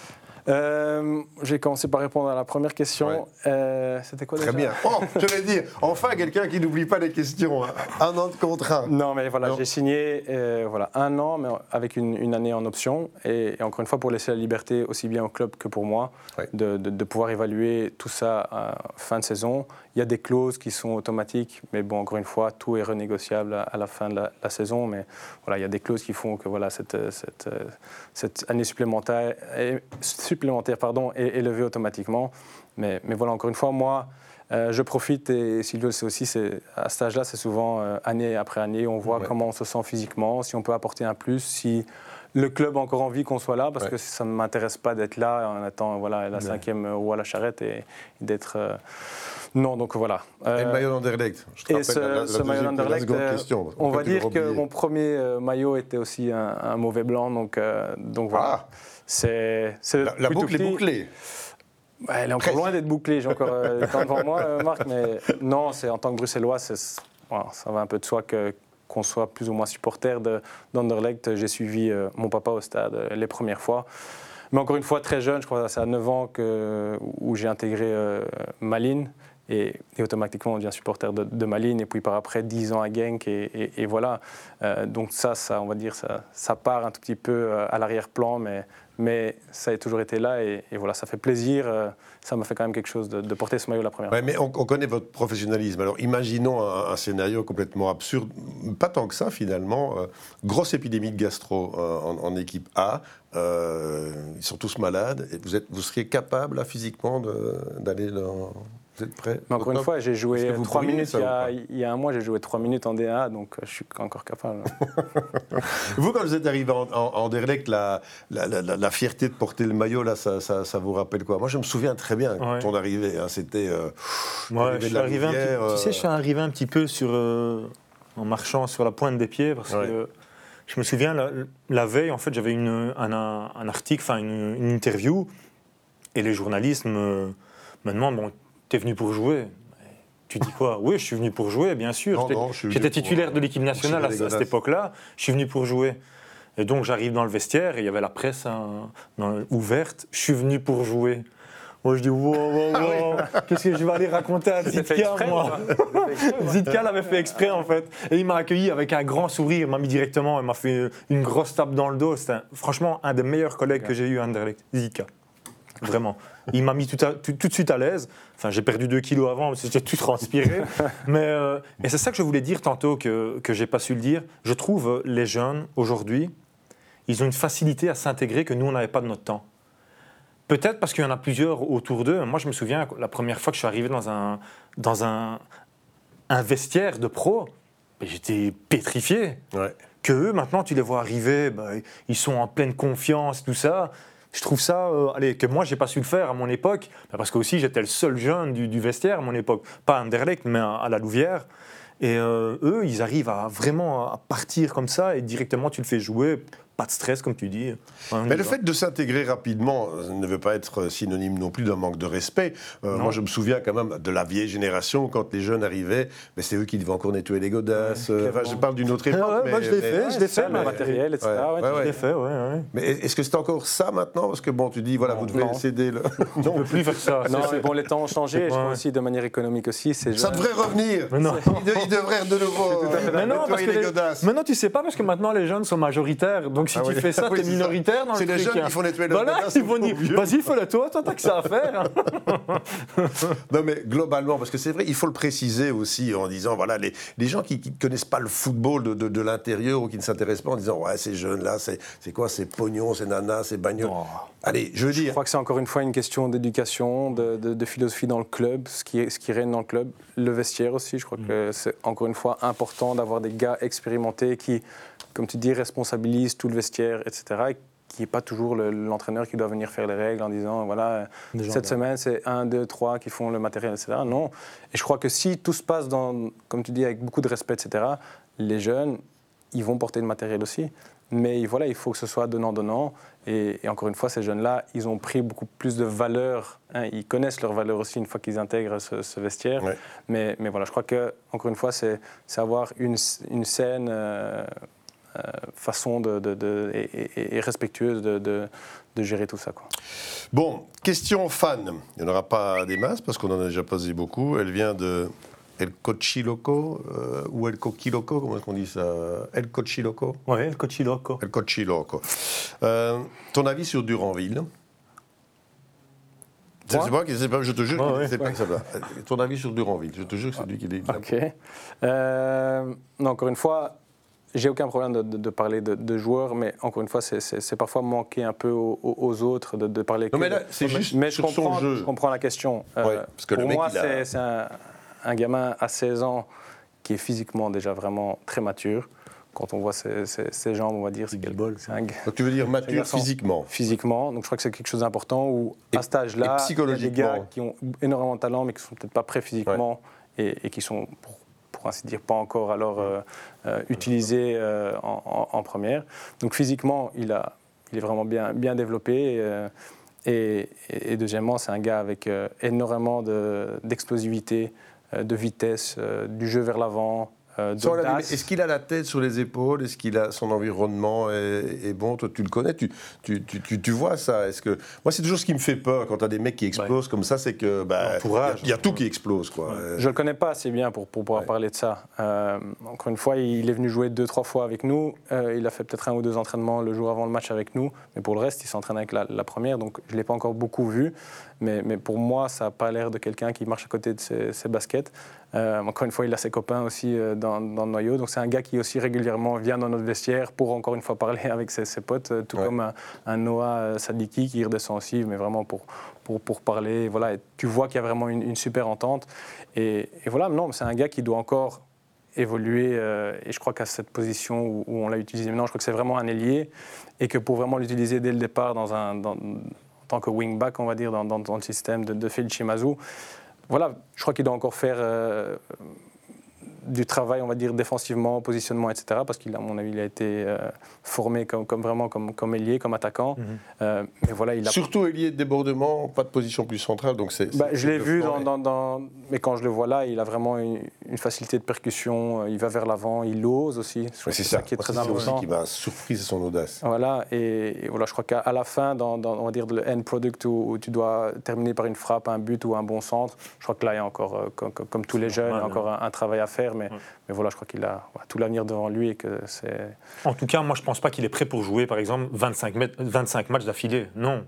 Euh, j'ai commencé par répondre à la première question. Euh, c'était quoi déjà? Très bien. Oh, je vais dire, enfin quelqu'un qui n'oublie pas les questions. Hein. Un an de contrat. Non, mais voilà, j'ai signé euh, voilà, un an, mais avec une, année en option. Et, encore une fois, pour laisser la liberté aussi bien au club que pour moi, de, de, pouvoir évaluer tout ça à fin de saison. Il y a des clauses qui sont automatiques, mais bon, encore une fois, tout est renégociable à, la fin de la, saison. Mais voilà, il y a des clauses qui font que voilà, cette, cette, cette année supplémentaire, supplémentaire pardon, est élevé automatiquement. Mais, mais voilà, encore une fois, moi, je profite, et Sylvie le sait aussi, à cet âge-là, c'est souvent année après année, on voit comment on se sent physiquement, si on peut apporter un plus, si le club a encore envie qu'on soit là, parce que ça ne m'intéresse pas d'être là en attendant voilà, la cinquième roue à la charrette et, d'être... Non, donc voilà. et le maillot d'Anderlecht Je te et ce, maillot d'Anderlecht, on, va dire que mon premier maillot était aussi un, mauvais blanc, donc, donc voilà. Ah. C'est, la, boucle est bouclée. elle est encore loin d'être bouclée, j'ai encore le temps devant moi, Marc, mais non, c'est en tant que Bruxellois, ça va un peu de soi que qu'on soit plus ou moins supporter d'Anderlecht. J'ai suivi mon papa au stade les premières fois. Mais encore une fois, très jeune, je crois que c'est à 9 ans que, où j'ai intégré Malines. Et, automatiquement on devient supporter de, Malines et puis par après 10 ans à Genk et, voilà. donc ça, ça, on va dire, ça, ça part un tout petit peu à l'arrière-plan, mais mais ça a toujours été là et, voilà, ça fait plaisir. Euh, ça m'a fait quand même quelque chose de, porter ce maillot la première fois. Mais on, connaît votre professionnalisme. Alors imaginons un, scénario complètement absurde, pas tant que ça finalement. Euh, grosse épidémie de gastro euh, en, équipe A. ils sont tous malades. Vous, seriez capable physiquement d'aller dans prêt Mais encore une fois, j'ai joué 3 minutes il y, a, un mois, j'ai joué 3 minutes en DA, donc euh, je suis encore capable. vous, quand vous êtes arrivé en, en, Derlect, la, la, fierté de porter le maillot, là, ça, ça, vous rappelle quoi? Moi, je me souviens très bien quand on arrivait. Hein, C'était. Euh, je suis arrivé un petit, Tu sais, je suis arrivé un petit peu sur, euh, en marchant sur la pointe des pieds, parce que. Je me souviens, la, veille, en fait, j'avais un, un, article, enfin une, une, interview, et les journalistes me, me demandent bon, tu es venu pour jouer. Tu dis quoi? Oui, je suis venu pour jouer, bien sûr. J'étais titulaire de l'équipe nationale à, cette époque-là. Je suis venu pour jouer. Et donc j'arrive dans le vestiaire et il y avait la presse hein, ouverte. Je suis venu pour jouer. Moi je dis wow, wow, wow. qu'est-ce que je vais aller raconter à Zitka moi Zitka l'avait fait exprès en fait. Et il m'a accueilli avec un grand sourire, il m'a mis directement, il m'a fait une grosse tape dans le dos. C'était franchement un des meilleurs collègues que j'ai eu à Anderlecht, Zitka. Vraiment. Il m'a mis tout, tout, de suite à l'aise. Enfin, j'ai perdu 2 kilos avant, parce que j'étais tout transpiré. Mais, euh, et c'est ça que je voulais dire tantôt, que, que j'ai pas su le dire. Je trouve les jeunes, aujourd'hui, ils ont une facilité à s'intégrer que nous, on n'avait pas de notre temps. Peut-être parce qu'il y en a plusieurs autour d'eux. Moi, je me souviens, la première fois que je suis arrivé dans un, dans un, un vestiaire de pro, ben, j'étais pétrifié. Que eux, maintenant, tu les vois arriver, ben, ils sont en pleine confiance, tout ça je trouve ça, euh, allez, que moi j'ai pas su le faire à mon époque, bah, parce que aussi j'étais le seul jeune du, vestiaire à mon époque, pas à Anderlecht, mais à, la Louvière. Et euh, eux, ils arrivent à vraiment à partir comme ça et directement tu le fais jouer pas de stress, comme tu dis. Mais le fait de s'intégrer rapidement euh, ne veut pas être synonyme non plus d'un manque de respect. Euh, moi, je me souviens quand même de la vieille génération, quand les jeunes arrivaient, mais c'est eux qui devaient encore nettoyer les godasses. Euh, enfin, je parle d'une autre époque. moi, je l'ai fait, je l'ai fait. Le matériel, etc. je l'ai fait, ouais, Mais est-ce que c'est encore ça maintenant? Parce que bon, tu dis, voilà, vous devez céder. Le... non, on ne peut plus faire ça. Non, mais bon, les temps ont changé, je crois aussi de manière économique aussi. Ça devrait revenir. Il devrait de nouveau nettoyer les godasses. Maintenant, tu sais pas, parce que maintenant, les jeunes sont majoritaires. Donc, si ah tu fais ça, minoritaire dans le C'est les jeunes qui font nettoyer le Voilà, ils vont dire vas-y, fais-le toi, toi, t'as que ça à faire. non, mais globalement, parce que c'est vrai, il faut le préciser aussi en disant voilà, les, les gens qui ne connaissent pas le football de, de, l'intérieur ou qui ne s'intéressent pas en disant ouais, ces jeunes-là, c'est quoi C'est pognon, c'est nana, c'est bagnole. Allez, je veux dire. Je crois que c'est encore une fois une question d'éducation, de, de, philosophie dans le club, ce qui, ce qui règne dans le club. Le vestiaire aussi, je crois mm. que c'est encore une fois important d'avoir des gars expérimentés qui comme tu dis, responsabilise tout le vestiaire, etc. Et qui n'est pas toujours l'entraîneur qui doit venir faire les règles en disant voilà, cette semaine c'est un, deux, trois qui font le matériel, etc. Non. Et je crois que si tout se passe, dans, comme tu dis, avec beaucoup de respect, etc., les jeunes, ils vont porter le matériel aussi. Mais voilà, il faut que ce soit donnant-donnant. Et, encore une fois, ces jeunes-là, ils ont pris beaucoup plus de valeur. Hein. ils connaissent leur valeur aussi une fois qu'ils intègrent ce, vestiaire. Mais, mais, voilà, je crois que, encore une fois, c'est avoir une, une scène. Euh, façon de, et, respectueuse de, gérer tout ça. Quoi. Bon, question fan. Il n'y en aura pas des masses parce qu'on en a déjà posé beaucoup. Elle vient de El Cochiloco euh, ou El Coquiloco, comment est-ce qu'on dit ça? El Cochiloco? Oui, El Cochiloco. El Cochiloco. Euh, ton avis sur Duranville? C'est moi? qui sais pas, je te jure, oh, c'est pas que ça va. Ton avis sur Duranville, je te jure que c'est lui qui l'a Ok. non, encore une fois, j'ai aucun problème de, parler de, joueurs, mais encore une fois, c'est parfois manquer un peu aux, autres de, parler. Non, mais là, c'est juste mais je comprends, jeu. Je comprends la question. Euh, parce que pour moi, c'est un, gamin à 16 ans qui est physiquement déjà vraiment très mature. Quand on voit ses, jambes, on va dire, c'est quel bol. Donc tu veux dire mature physiquement Physiquement, donc je crois que c'est quelque chose d'important où à cet âge-là, il y a des gars qui ont énormément de talent mais qui ne sont peut-être pas prêts physiquement et, et, qui sont pour pour ainsi dire, pas encore alors euh, euh, utilisé euh, en, première. Donc physiquement, il, a, il est vraiment bien, bien développé. Et, et, deuxièmement, c'est un gars avec énormément d'explosivité, de, vitesse, du jeu vers l'avant, euh, est-ce qu'il a la tête sur les épaules? Est-ce qu'il a son environnement est, bon? Toi, tu le connais, tu, tu, tu, tu vois ça. Est-ce que moi, c'est toujours ce qui me fait peur quand tu as des mecs qui explosent comme ça, c'est que bah, il y, a tout qui explose, quoi. Je le connais pas assez bien pour, pour pouvoir parler de ça. Euh, encore une fois, il est venu jouer deux trois fois avec nous. Euh, il a fait peut-être un ou deux entraînements le jour avant le match avec nous, mais pour le reste, il s'entraîne avec la, la, première, donc je l'ai pas encore beaucoup vu. Mais, mais pour moi, ça n'a pas l'air de quelqu'un qui marche à côté de ses, ses baskets. Euh, encore une fois, il a ses copains aussi euh, dans, le noyau. Donc c'est un gars qui aussi régulièrement vient dans notre vestiaire pour encore une fois parler avec ses, potes, euh, tout comme un, Noah Sadiki qui redescend aussi, mais vraiment pour, pour, pour parler. Voilà, tu vois qu'il y a vraiment une, super entente. Et, voilà, non, c'est un gars qui doit encore évoluer. et je crois qu'à cette position où, on l'a utilisé maintenant, je crois que c'est vraiment un ailier. Et que pour vraiment l'utiliser dès le départ dans un, tant que wingback, on va dire, dans, le système de, de Phil voilà, je crois qu'il doit encore faire euh, du travail, on va dire, défensivement, positionnement, etc. Parce qu'il, à mon avis, il a été euh, formé comme, comme, vraiment comme, comme ailier, comme attaquant. Mhm. Euh, mais voilà, il a... Surtout ailier de débordement, pas de position plus centrale. Donc c'est, bah, je l'ai vu, dans, dans, mais quand je le vois là, il a vraiment une, facilité de percussion. Il va vers l'avant, il ose aussi. c'est ça, qui est très important. qui m'a surpris, c'est son audace. Voilà, et, voilà, je crois qu'à la fin, dans, on va dire le end product où, tu dois terminer par une frappe, un but ou un bon centre, je crois que là, il y a encore, comme, comme, tous les jeunes, il y a encore un, travail à faire mais, mais voilà, je crois qu'il a tout l'avenir devant lui et que c'est. En tout cas, moi, je ne pense pas qu'il est prêt pour jouer, par exemple, 25, 25 matchs d'affilée. Non.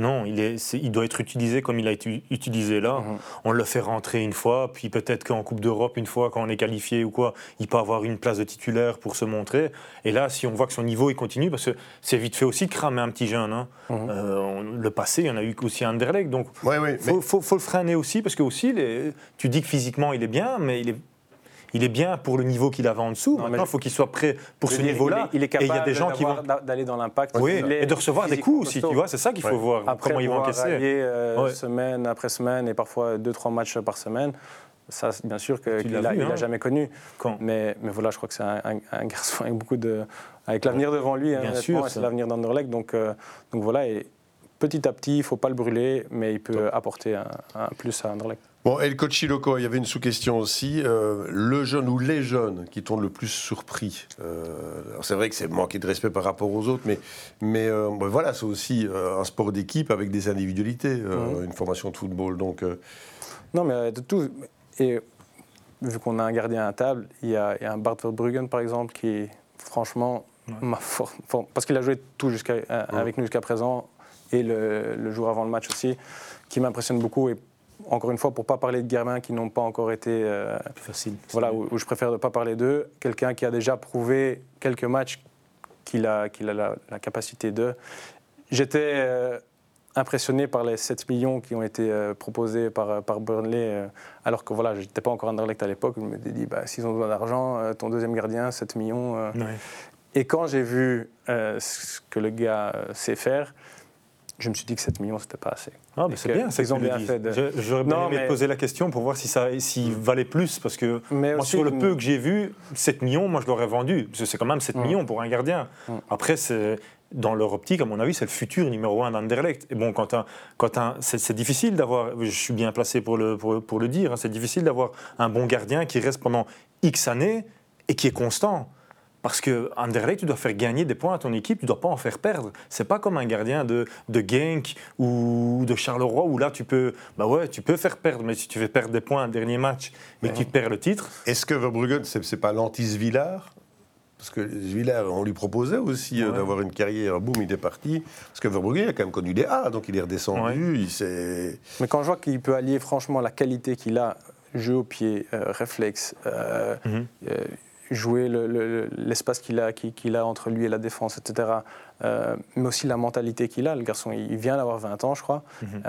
Non, il, est, il doit être utilisé comme il a été utilisé là. Mhm. On le fait rentrer une fois, puis peut-être qu'en Coupe d'Europe, une fois, quand on est qualifié ou quoi, il peut avoir une place de titulaire pour se montrer. Et là, si on voit que son niveau il continue, parce que c'est vite fait aussi de cramer un petit jeune. Hein. Mhm. Euh, le passé, il y en a eu aussi un Anderlecht. Donc, il faut, faut, le freiner aussi, parce que aussi, tu dis que physiquement il est bien, mais il est il est bien pour le niveau qu'il avait en dessous. Maintenant, il faut qu'il soit prêt pour ce niveau-là. Il, est capable et il y a des gens qui vont d'aller dans l'impact. Oui, et de recevoir des coups aussi. Tu vois, c'est ça qu'il faut voir. Après, comment ils vont encaisser. Euh, semaine après semaine et parfois deux trois matchs par semaine. Ça, bien sûr qu'il n'a hein. jamais connu. mais, mais voilà, je crois que c'est un, garçon avec beaucoup de, avec l'avenir devant lui. Hein, bien sûr, c'est l'avenir d'Anderlecht. Donc, euh, donc voilà. Et petit à petit, il ne faut pas le brûler, mais il peut apporter un, un plus à Anderlecht. Bon, et le coach Chiloko, il y avait une sous-question aussi. Euh, le jeune ou les jeunes qui t'ont le plus surpris euh, C'est vrai que c'est manquer de respect par rapport aux autres, mais, mais euh, voilà, c'est aussi un sport d'équipe avec des individualités, mhm. une formation de football. Donc, Non, mais de tout. Et vu qu'on a un gardien à table, il y a, un Bart Verbruggen, par exemple, qui, franchement, m'a parce qu'il a joué tout jusqu'à, avec nous jusqu'à présent, et le, le jour avant le match aussi, qui m'impressionne beaucoup. Et encore une fois, pour ne pas parler de gamins qui n'ont pas encore été. Euh, plus facile. Voilà, où, je préfère ne pas parler d'eux. Quelqu'un qui a déjà prouvé quelques matchs qu'il a, qu'il a la, capacité de. J'étais euh, impressionné par les 7 millions qui ont été euh, proposés par, par Burnley, alors que voilà, je n'étais pas encore en Anderlecht à l'époque. Je me suis dit, bah, s'ils ont besoin d'argent, ton deuxième gardien, 7 millions. Et quand j'ai vu ce que le gars sait faire, je me suis dit que 7 millions, c'était pas assez. Ah, mais c'est bien, c'est bien fait. J'aurais bien aimé poser la question pour voir si ça s'il valait plus, parce que moi, sur le peu que j'ai vu, 7 millions, moi, je l'aurais vendu. Parce que c'est quand même 7 millions pour un gardien. Après, c'est dans leur optique, à mon avis, c'est le futur numéro un d'Anderlecht. Et bon, quand, quand c'est difficile d'avoir, je suis bien placé pour le, pour, pour le dire, hein, c'est difficile d'avoir un bon gardien qui reste pendant X années et qui est constant. Parce que Anderlecht, tu dois faire gagner des points à ton équipe, tu ne dois pas en faire perdre. C'est pas comme un gardien de, de Genk ou de Charleroi où là tu peux, bah ouais, tu peux faire perdre, mais si tu fais perdre des points un dernier match et que tu perds le titre. Est-ce que Verbruggen, c'est, n'est pas l'anti-Svillard parce que Svillard, on lui proposait aussi euh, d'avoir une carrière, boum, il est parti. Parce que Verbruggen a quand même connu des A, donc il est redescendu. Il Mais quand je vois qu'il peut allier franchement la qualité qu'il a, jeu au pied, euh, réflexe, euh, mhm jouer l'espace qu'il a, qu'il a entre lui et la défense, etc. mais aussi la mentalité qu'il a. Le garçon, il vient d'avoir 20 ans, je crois. Mhm.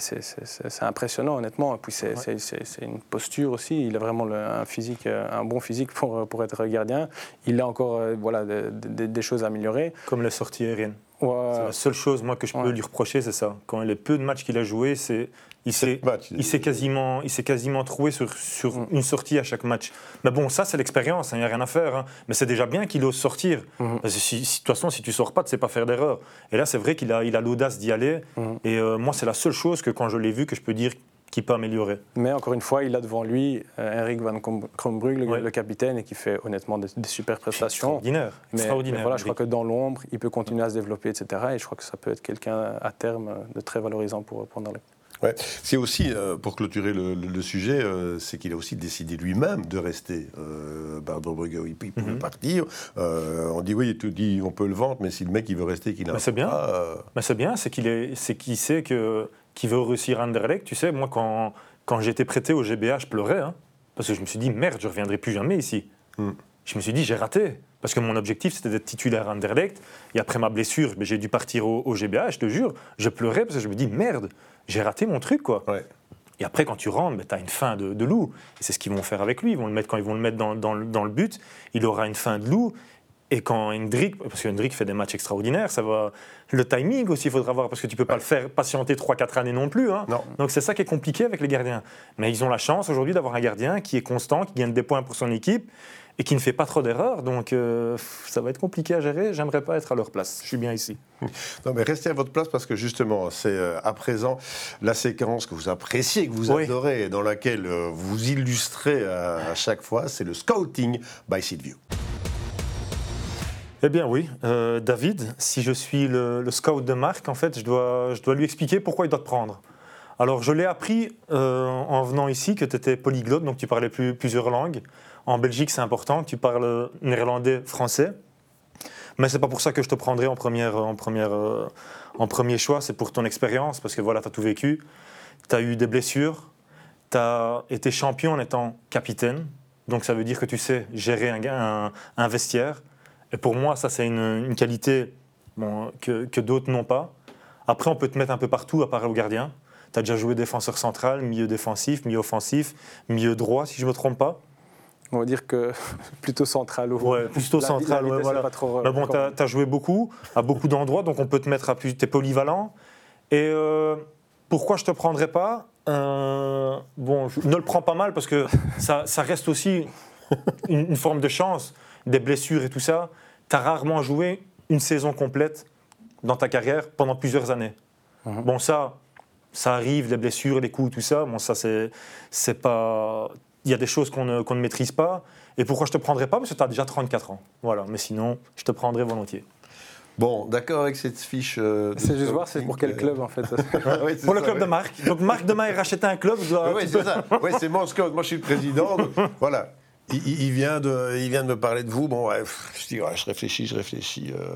c'est impressionnant, honnêtement. Et puis c'est une posture aussi. Il a vraiment un physique, un bon physique pour, pour être gardien. Il a encore voilà, des choses à améliorer. Comme la sortie aérienne. C'est la seule chose moi que je peux lui reprocher, c'est ça. Quand les peu de matchs qu'il a joué, c'est il s'est il s'est quasiment il s'est quasiment trouvé sur, sur mm. une sortie à chaque match. Mais bon, ça c'est l'expérience, il hein, n'y a rien à faire. Hein. Mais c'est déjà bien qu'il ose sortir. Mm. Parce que si, de toute façon, si tu sors pas, tu sais pas faire d'erreur. Et là, c'est vrai qu'il a il a l'audace d'y aller. Mm. Et euh, moi, c'est la seule chose que quand je l'ai vu que je peux dire qui peut améliorer. Mais encore une fois, il a devant lui euh, Eric Van Krombrug, le, capitaine, et qui fait honnêtement des, super prestations. Extraordinaire. Mais, Extraordinaire, voilà, je crois que dans l'ombre, il peut continuer à se développer, etc. Et je crois que ça peut être quelqu'un à terme de très valorisant pour, prendre les. Ouais. C'est aussi, euh, pour clôturer le, sujet, euh, c'est qu'il a aussi décidé lui-même de rester. Euh, Brugge, il peut mhm. partir. Euh, on dit oui, il te dit on peut le vendre, mais si le mec il veut rester, qu'il a. c'est bien. Mais c'est bien, c'est qu'il est, c'est qu'il sait que qui veut réussir à Anderlecht. Tu sais, moi, quand, quand j'étais prêté au GBA, je pleurais. Hein, parce que je me suis dit, merde, je ne reviendrai plus jamais ici. Hmm. Je me suis dit, j'ai raté. Parce que mon objectif, c'était d'être titulaire à Anderlecht. Et après ma blessure, ben, j'ai dû partir au, GBA. je te jure, je pleurais parce que je me dis, merde, j'ai raté mon truc, quoi. Et après, quand tu rentres, ben, tu as une fin de, loup. Et c'est ce qu'ils vont faire avec lui. Ils vont le mettre, quand ils vont le mettre dans, dans, dans le but, il aura une fin de loup. Et quand Hendrik, parce que Hendrik fait des matchs extraordinaires, ça va. Le timing aussi, il faudra voir, parce que tu peux pas le faire patienter 3-4 années non plus. Hein. Donc c'est ça qui est compliqué avec les gardiens. Mais ils ont la chance aujourd'hui d'avoir un gardien qui est constant, qui gagne des points pour son équipe et qui ne fait pas trop d'erreurs. Donc euh, ça va être compliqué à gérer. J'aimerais pas être à leur place. Je suis bien ici. Non, mais restez à votre place parce que justement, c'est euh, à présent la séquence que vous appréciez, que vous adorez, dans laquelle euh, vous illustrez à, chaque fois, c'est le scouting by Seedview. Eh bien oui, David, si je suis le, scout de Marc, en fait, je dois, je dois lui expliquer pourquoi il doit te prendre. Alors je l'ai appris en venant ici que tu étais polyglotte, donc tu parlais plusieurs langues. En Belgique, c'est important, tu parles néerlandais, français. Mais c'est pas pour ça que je te prendrai en, euh, premier choix, c'est pour ton expérience, parce que voilà, tu as tout vécu. Tu as eu des blessures, tu as été champion en étant capitaine, donc ça veut dire que tu sais gérer un, un vestiaire. Et pour moi, ça, c'est une, qualité que, d'autres n'ont pas. Après, on peut te mettre un peu partout, à part au gardien. Tu as déjà joué défenseur central, milieu défensif, milieu offensif, milieu droit, si je ne me trompe pas. On va dire que plutôt central. Ouais, plutôt central, ouais, voilà. Euh, Mais bon, tu as, joué beaucoup, à beaucoup d'endroits, donc on peut te mettre à plus. Tu es polyvalent. Et euh, pourquoi je ne te prendrais pas euh, Bon, je ne le prends pas mal parce que ça, ça reste aussi une, forme de chance des blessures et tout ça, tu as rarement joué une saison complète dans ta carrière pendant plusieurs années. Mhm. Bon, ça, ça arrive, les blessures, les coups, tout ça. Bon, ça, c'est pas. Il y a des choses qu'on ne, qu'on ne maîtrise pas. Et pourquoi je te prendrais pas? Parce que tu as déjà 34 ans. Voilà, mais sinon, je te prendrais volontiers. Bon, d'accord avec cette fiche. Euh, c'est juste voir, c'est pour quel club en fait Pour le club de Marc. Donc Marc demain il rachète un club. oui, c'est ça. Oui, c'est mon. Moi je suis le président. voilà. Il, vient de, il vient de me parler de vous. Bon, bref, je dis, je réfléchis, je réfléchis. Euh,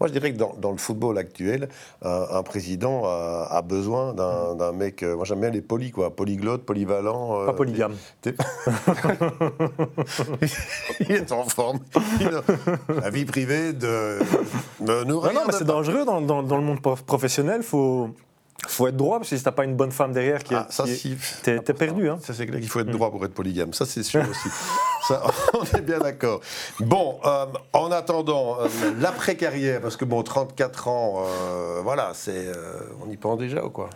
moi, je dirais que dans, le football actuel, un, président a, besoin d'un mec. Euh, moi, j'aime bien les polis, quoi. Polyglotte, polyvalent. Euh, Pas polygame. il est en forme. La vie privée de nourrir. Non, non mais c'est dangereux dans, dans, dans, le monde professionnel. Faut faut être droit, parce que si t'as pas une bonne femme derrière, qui ah, ça, t'es, perdu. Hein. Ça, c'est clair qu'il faut être droit pour être polygame. Ça, c'est sûr aussi. ça, on est bien d'accord. Bon, euh, en attendant, euh, l'après-carrière, parce que bon, 34 ans, euh, voilà, c'est, on y pense déjà ou quoi?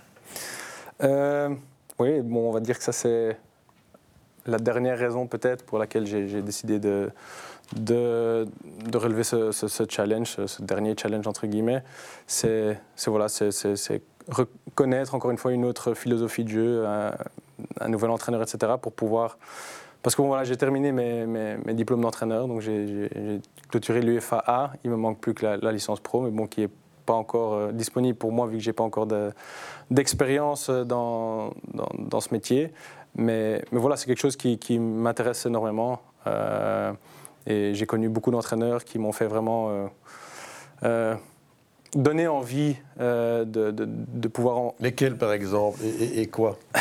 Oui, bon, on va dire que ça, c'est la dernière raison peut-être pour laquelle j'ai, décidé de, de, de, relever ce, ce, challenge, ce dernier challenge entre guillemets. C'est, c'est voilà, c'est reconnaître encore une fois une autre philosophie de jeu, un, nouvel entraîneur, etc. pour pouvoir. Parce que voilà, j'ai terminé mes, mes, diplômes d'entraîneur, donc j'ai clôturé l'UFA A. Il me manque plus que la, licence pro, mais bon, qui n'est pas encore euh, disponible pour moi vu que j'ai pas encore d'expérience dans, dans, ce métier. Mais, mais voilà, c'est quelque chose qui, m'intéresse énormément. Euh, et j'ai connu beaucoup d'entraîneurs qui m'ont fait vraiment euh, donner envie euh, de, de, pouvoir en... Lesquels, par exemple et, quoi?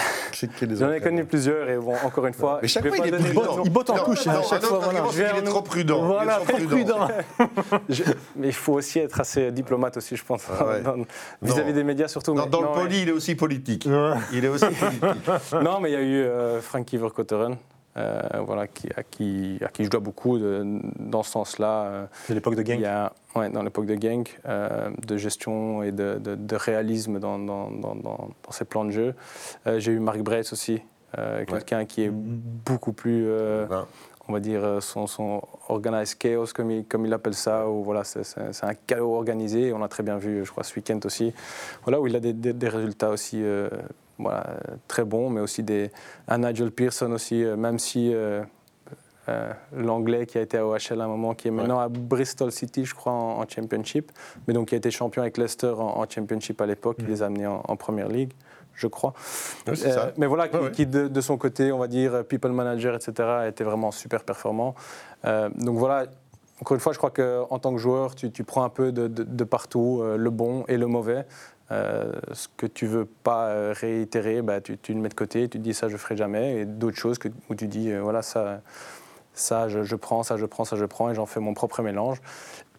J'en ai connu plusieurs et bon, encore une fois. Mais chaque fois, il est prudent. Il botte en touche. à chaque fois, voilà. Il est trop prudent. Voilà, trop prudent. mais il faut aussi être assez diplomate aussi, je pense, ah vis-à-vis des médias surtout. Non, dans le poli, il est aussi politique. Il est aussi politique. non, mais il y a eu euh, Frankie Verkotteren. Euh, voilà, qui, à, qui, à qui je dois beaucoup de, dans ce sens-là. Euh, de l'époque de Genk ouais, dans l'époque de Genk, euh, de gestion et de, de, réalisme dans, dans, dans, dans, ses plans de jeu. J'ai eu Marc Breitz aussi, quelqu'un qui est beaucoup plus on va dire, son, son organized chaos, comme il, comme il appelle ça, ou voilà, c'est un chaos organisé. On l'a très bien vu, je crois, ce week-end aussi. Voilà, où il a des, des, résultats aussi voilà, très bon, mais aussi des, un Nigel Pearson aussi, euh, même si euh, euh, l'anglais qui a été à OHL à un moment, qui est maintenant à Bristol City, je crois, en, Championship, mais donc qui a été champion avec Leicester en, Championship à l'époque, il mm. les a amenés en, Première Ligue je crois. mais voilà, qui, de, son côté, on va dire, people manager, etc., était vraiment super performant. donc voilà, encore une fois, je crois qu'en tant que joueur, tu, prends un peu de, de partout, le bon et le mauvais. Euh, ce que tu veux pas euh, réitérer, bah, tu, le mets de côté, tu te dis ça je ferai jamais, et d'autres choses que, où tu dis euh, voilà ça, ça je, prends, ça je prends, ça je prends, et j'en fais mon propre mélange.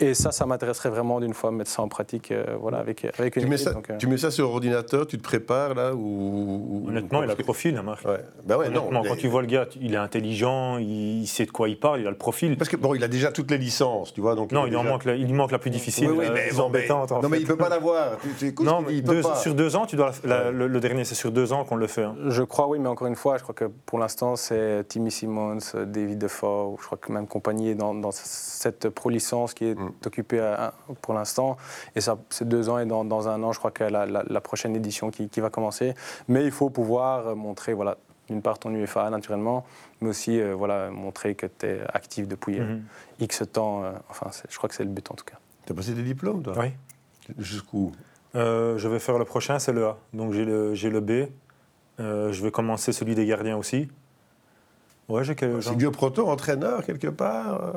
Et ça, ça m'intéresserait vraiment d'une fois mettre ça en pratique euh, voilà, avec, avec une tu mets, ça, euh. tu mets ça sur ordinateur, tu te prépares là ou, Honnêtement, il a le profil, hein, Marc. Ouais. Ben ouais, non, quand tu vois le gars, il est intelligent, il sait de quoi il parle, il a le profil. Parce que bon, il a déjà toutes les licences, tu vois. Donc non, il, il, manque la, il manque la plus difficile, oui, mais, bon, embêtante. non, mais il peut pas l'avoir. non, mais deux, sur deux ans, tu dois le, dernier, c'est sur deux ans qu'on le fait. Hein. Je crois, oui, mais encore une fois, je crois que pour l'instant, c'est Timmy Simmons, David Defoe, je crois que même compagnie dans, dans cette pro licence qui est mm. Occupée à pour l'instant. Et ça, c'est deux ans et dans, dans, un an, je crois que la, la, prochaine édition qui, qui, va commencer. Mais il faut pouvoir montrer, voilà, d'une part ton UFA naturellement, mais aussi euh, voilà, montrer que tu es actif depuis euh, mhm. X temps. Euh, enfin, je crois que c'est le but en tout cas. Tu as passé des diplômes, toi? Oui. Jusqu'où? Je vais faire le prochain, c'est le A. Donc j'ai le, j'ai le B. je vais commencer celui des gardiens aussi. Ouais, j'ai quelques. C'est Proto, entraîneur quelque part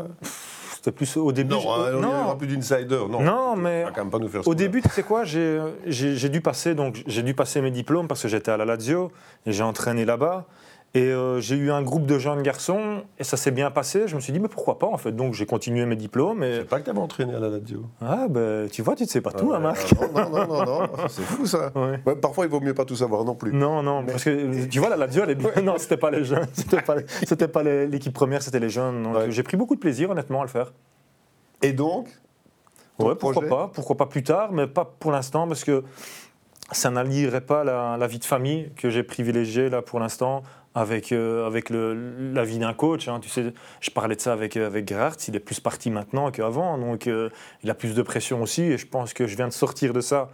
c'était plus au début. Non, hein, il n'y aura plus d'insider. Non, non mais quand même pas nous faire au début, tu sais quoi, j'ai dû passer donc j'ai dû passer mes diplômes parce que j'étais à la Lazio et j'ai entraîné là-bas. Et euh, j'ai eu un groupe de jeunes garçons et ça s'est bien passé. Je me suis dit, mais pourquoi pas en fait Donc j'ai continué mes diplômes. Et... Sais pas que tu avais entraîné à la Lazio. Ah ben tu vois, tu ne sais pas tout, hein, Marc. Non, non, non, non, c'est fou ça. parfois il vaut mieux pas tout savoir non plus. Non, non, parce que tu vois, la Lazio, elle est... non, c'était pas les jeunes, c'était pas, pas l'équipe première, c'était les jeunes. J'ai pris beaucoup de plaisir honnêtement à le faire. Et donc Ouais, pourquoi pas, pourquoi pas plus tard, mais pas pour l'instant parce que ça n'allierait pas la, vie de famille que j'ai privilégiée là pour l'instant avec, euh, avec le, la vie d'un coach. Hein. Tu sais, je parlais de ça avec, euh, avec Gerhardt, il est plus parti maintenant qu'avant, donc euh, il a plus de pression aussi, et je pense que je viens de sortir de ça.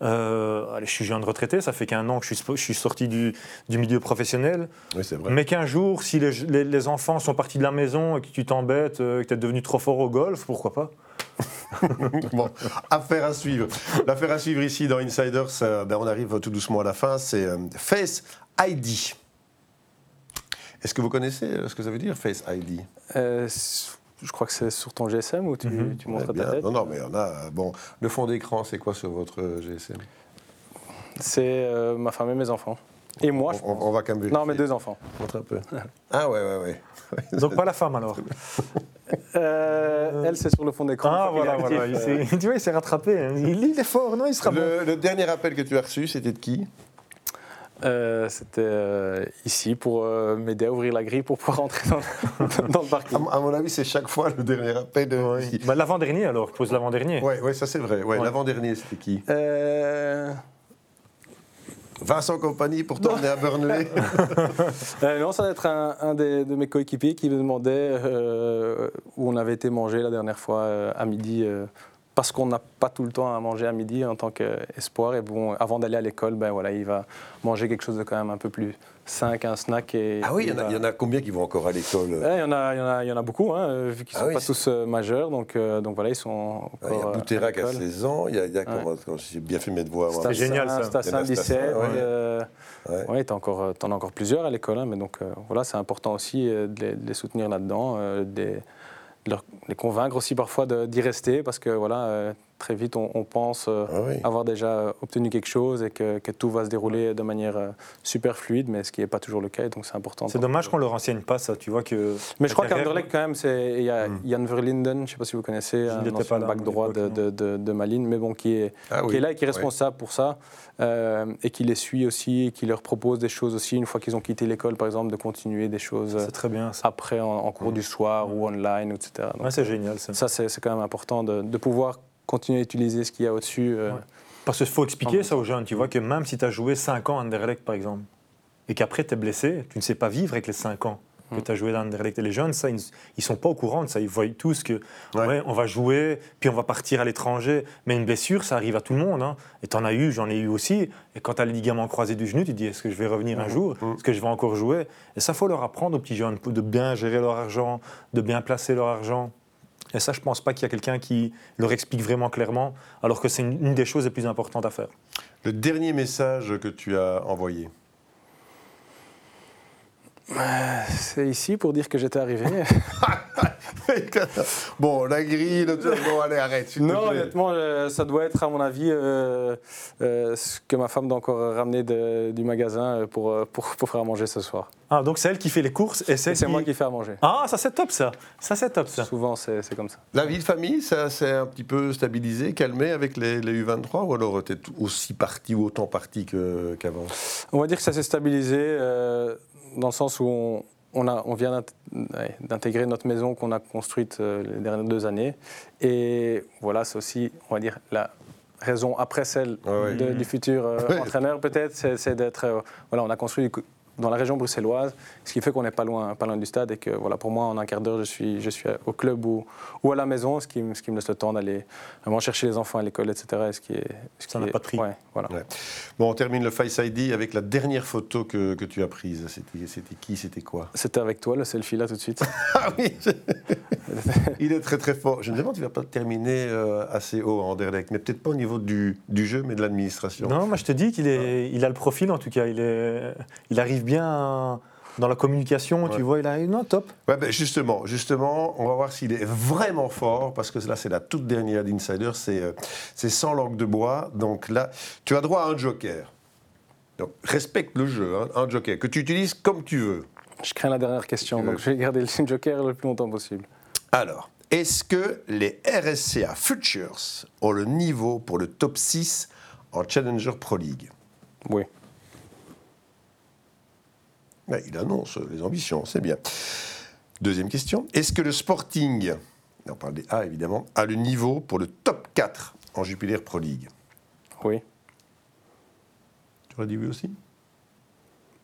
allez, je suis jeune retraité, ça fait qu'un an que je suis, je suis sorti du, du milieu professionnel. Oui, vrai. Mais qu'un jour, si les, les, enfants sont partis de la maison et que tu t'embêtes, que tu es devenu trop fort au golf, pourquoi pas? Bon, affaire à suivre. L'affaire à suivre ici dans Insiders, ben on arrive tout doucement à la fin, c'est Face ID. Est-ce que vous connaissez euh, ce que ça veut dire, Face ID euh, Je crois que c'est sur ton GSM ou tu, mhm. montres eh ta tête? Non, non, mais on a. Euh, bon, le fond d'écran, c'est quoi sur votre GSM C'est ma femme et mes enfants. Et moi, on, on, va quand même Non, mes deux enfants. Montre un peu. ah ouais, ouais, ouais. Donc pas la femme alors Elle, c'est sur le fond d'écran. Ah voilà, voilà. tu vois, il s'est rattrapé. Hein. Il, est fort, non Il sera le, Le dernier appel que tu as reçu, c'était de qui? Euh, c'était euh, ici pour euh, m'aider à ouvrir la grille pour pouvoir rentrer dans, dans le parking. À, mon avis, c'est chaque fois le dernier appel. De... Bah, l'avant-dernier alors, pose l'avant-dernier. Oui, ouais, ça c'est vrai. Ouais, L'avant-dernier, c'était qui Vincent Compagnie pour tourner à Burnley Non, ça va être un, un de mes coéquipiers qui me demandait où on avait été manger la dernière fois à midi parce qu'on n'a pas tout le temps à manger à midi en tant qu'espoir. Et bon, avant d'aller à l'école, ben voilà, il va manger quelque chose de quand même un peu plus sain qu'un snack. Et ah oui, il y, en a combien qui vont encore à l'école Il y, en a, y, en a, y en a beaucoup, hein, vu qu'ils ne ah sont pas tous euh, majeurs. Donc, euh, donc voilà, ils sont encore. Il y a Boutera qui a 16 ans, il y a, y a j'ai bien fait mes devoirs. C'est génial ça. Stassin 17. Ouais, tu en as encore plusieurs à l'école, hein, mais donc euh, voilà, c'est important aussi de les, de les soutenir là-dedans les convaincre aussi parfois d'y rester parce que voilà, euh, très vite, on, pense euh, ah avoir déjà obtenu quelque chose et que, tout va se dérouler de manière euh, super fluide, mais ce qui n'est pas toujours le cas, et donc c'est important. C'est dommage qu'on ne leur enseigne pas ça, tu vois que... Mais je crois qu'Anderlecht, quand même, il y a hmm. Jan Verlinden, je ne sais pas si vous connaissez, un ancien bac droit de, de, de, Malines, mais bon, qui est, ah qui est là et qui est responsable pour ça, euh, et qui les suit aussi, et qui leur propose des choses aussi, une fois qu'ils ont quitté l'école, par exemple, de continuer des choses très bien, après en, cours hmm. du soir ou online, etc. c'est génial. Ça, ça c'est quand même important de pouvoir continuer à utiliser ce qu'il y a au-dessus. Euh. Parce qu'il faut expliquer ça aux jeunes. Tu vois que même si tu as joué 5 ans à Anderlecht, par exemple, et qu'après tu es blessé, tu ne sais pas vivre avec les 5 ans que mm. tu as joué dans Anderlecht. Et les jeunes, ça, ils ne sont pas au courant de ça. Ils voient tous que ouais. on va jouer, puis on va partir à l'étranger. Mais une blessure, ça arrive à tout le monde. Hein. Et tu en as eu, j'en ai eu aussi. Et quand tu as le ligament croisé du genou, tu te dis est-ce que je vais revenir un mm. jour? Mm. Est-ce que je vais encore jouer? Et ça, faut leur apprendre aux petits jeunes de bien gérer leur argent, de bien placer leur argent. Et ça, je ne pense pas qu'il y a quelqu'un qui leur explique vraiment clairement, alors que c'est une, des choses les plus importantes à faire. Le dernier message que tu as envoyé euh, c'est ici pour dire que j'étais arrivé. bon, la grille, le... bon, allez, arrête. Non, honnêtement, euh, ça doit être, à mon avis, euh, ce que ma femme doit encore ramener du magasin pour, pour, pour, faire à manger ce soir. Ah, donc c'est elle qui fait les courses et c'est moi qui fais à manger. Ah, ça c'est top ça. Ça c'est top ça. Souvent c'est comme ça. La vie de famille, ça s'est un petit peu stabilisé, calmé avec les, les U23 ou alors tu es aussi parti ou autant parti qu'avant? On va dire que ça s'est stabilisé dans le sens où on, a, on vient d'intégrer notre maison qu'on a construite euh, les dernières deux années. Et voilà, c'est aussi, on va dire, la raison après celle du futur euh, entraîneur, peut-être, c'est d'être. Euh, voilà, on a construit dans la région bruxelloise, ce qui fait qu'on n'est pas loin, pas loin du stade et que voilà, pour moi, en un quart d'heure, je suis, je suis au club ou, ou à la maison, ce qui, ce qui me laisse le temps d'aller vraiment chercher les enfants à l'école, etc. ce qui est, ce Ça n'a pas de prix. voilà. Bon, on termine le Face ID avec la dernière photo que, que tu as prise. C'était qui C'était quoi? C'était avec toi, le selfie là tout de suite. ah oui Il est très très fort. Je me demande, tu vas pas terminer euh, assez haut en Anderlecht, mais peut-être pas au niveau du, du jeu, mais de l'administration. Non, moi je te dis qu'il est, il a le profil en tout cas. Il, est, il arrive bien dans la communication, tu vois, il a non top. Ouais, ben justement, justement, on va voir s'il est vraiment fort parce que là c'est la toute dernière d'Insider, c'est euh, c'est sans langue de bois. Donc là, tu as droit à un joker. Donc respecte le jeu, hein, un joker que tu utilises comme tu veux. Je crains la dernière question, donc je vais garder le joker le plus longtemps possible. Alors, est-ce que les RSCA Futures ont le niveau pour le top 6 en Challenger Pro League? Oui il annonce les ambitions, c'est bien. Deuxième question. Est-ce que le Sporting, on parle des A évidemment, a le niveau pour le top 4 en Jupiler Pro League? Oui. Tu aurais dit oui aussi?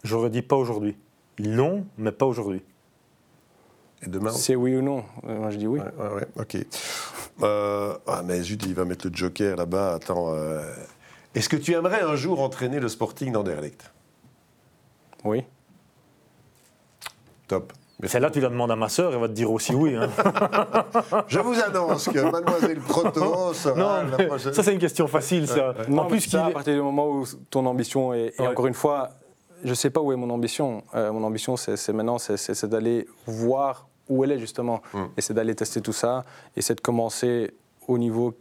J'aurais dit pas aujourd'hui. Ils l'ont, mais pas aujourd'hui. Et demain? C'est oui ou non Moi je dis oui. Ouais, ouais, ok. Euh, ah, mais zut, il va mettre le joker là-bas. Attends. Euh, est-ce que tu aimerais un jour entraîner le Sporting d'Anderlecht? Oui. Top. Celle-là, tu la demandes à ma sœur, elle va te dire aussi oui. Hein. Je vous annonce que Mademoiselle Proto sera non, la prochaine. Ça, c'est une question facile, ça. en plus, ça, à partir du moment où ton ambition est. Et encore une fois, je ne sais pas où est mon ambition. Euh, mon ambition, c'est maintenant, c'est d'aller voir où elle est, justement. Hmm. Et c'est d'aller tester tout ça. Et c'est de commencer au niveau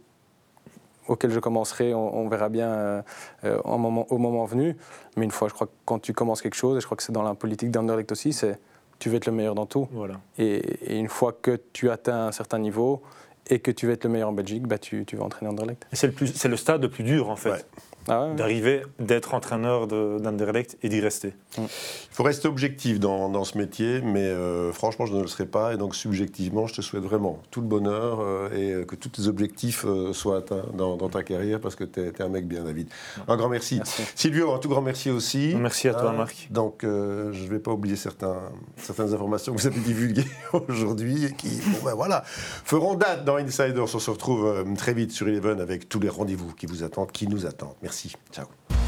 auquel je commencerai, on, verra bien euh, euh, au, moment, au moment venu. Mais une fois, je crois que quand tu commences quelque chose, et je crois que c'est dans la politique d'Underlect aussi, c'est tu veux être le meilleur dans tout. Voilà. Et, une fois que tu atteins un certain niveau et que tu veux être le meilleur en Belgique, bah, tu, tu vas entraîner Anderlecht. C'est le, le stade le plus dur, en fait. Ah d'arriver, d'être entraîneur d'Anderlecht et d'y rester. Mm. Il faut rester objectif dans, dans ce métier, mais euh, franchement, je ne le serai pas. Et donc, subjectivement, je te souhaite vraiment tout le bonheur euh, et que tous tes objectifs euh, soient atteints dans, ta carrière parce que tu es, un mec bien, David. Un grand merci. Silvio, un tout grand merci aussi. Merci à toi, Marc. Donc, je ne vais pas oublier certains, certaines informations que vous avez divulguées aujourd'hui et qui, bon, ben, voilà, feront date dans Insiders. On se retrouve très vite sur Eleven avec tous les rendez-vous qui vous attendent, qui nous attendent. Merci. Merci. Ciao.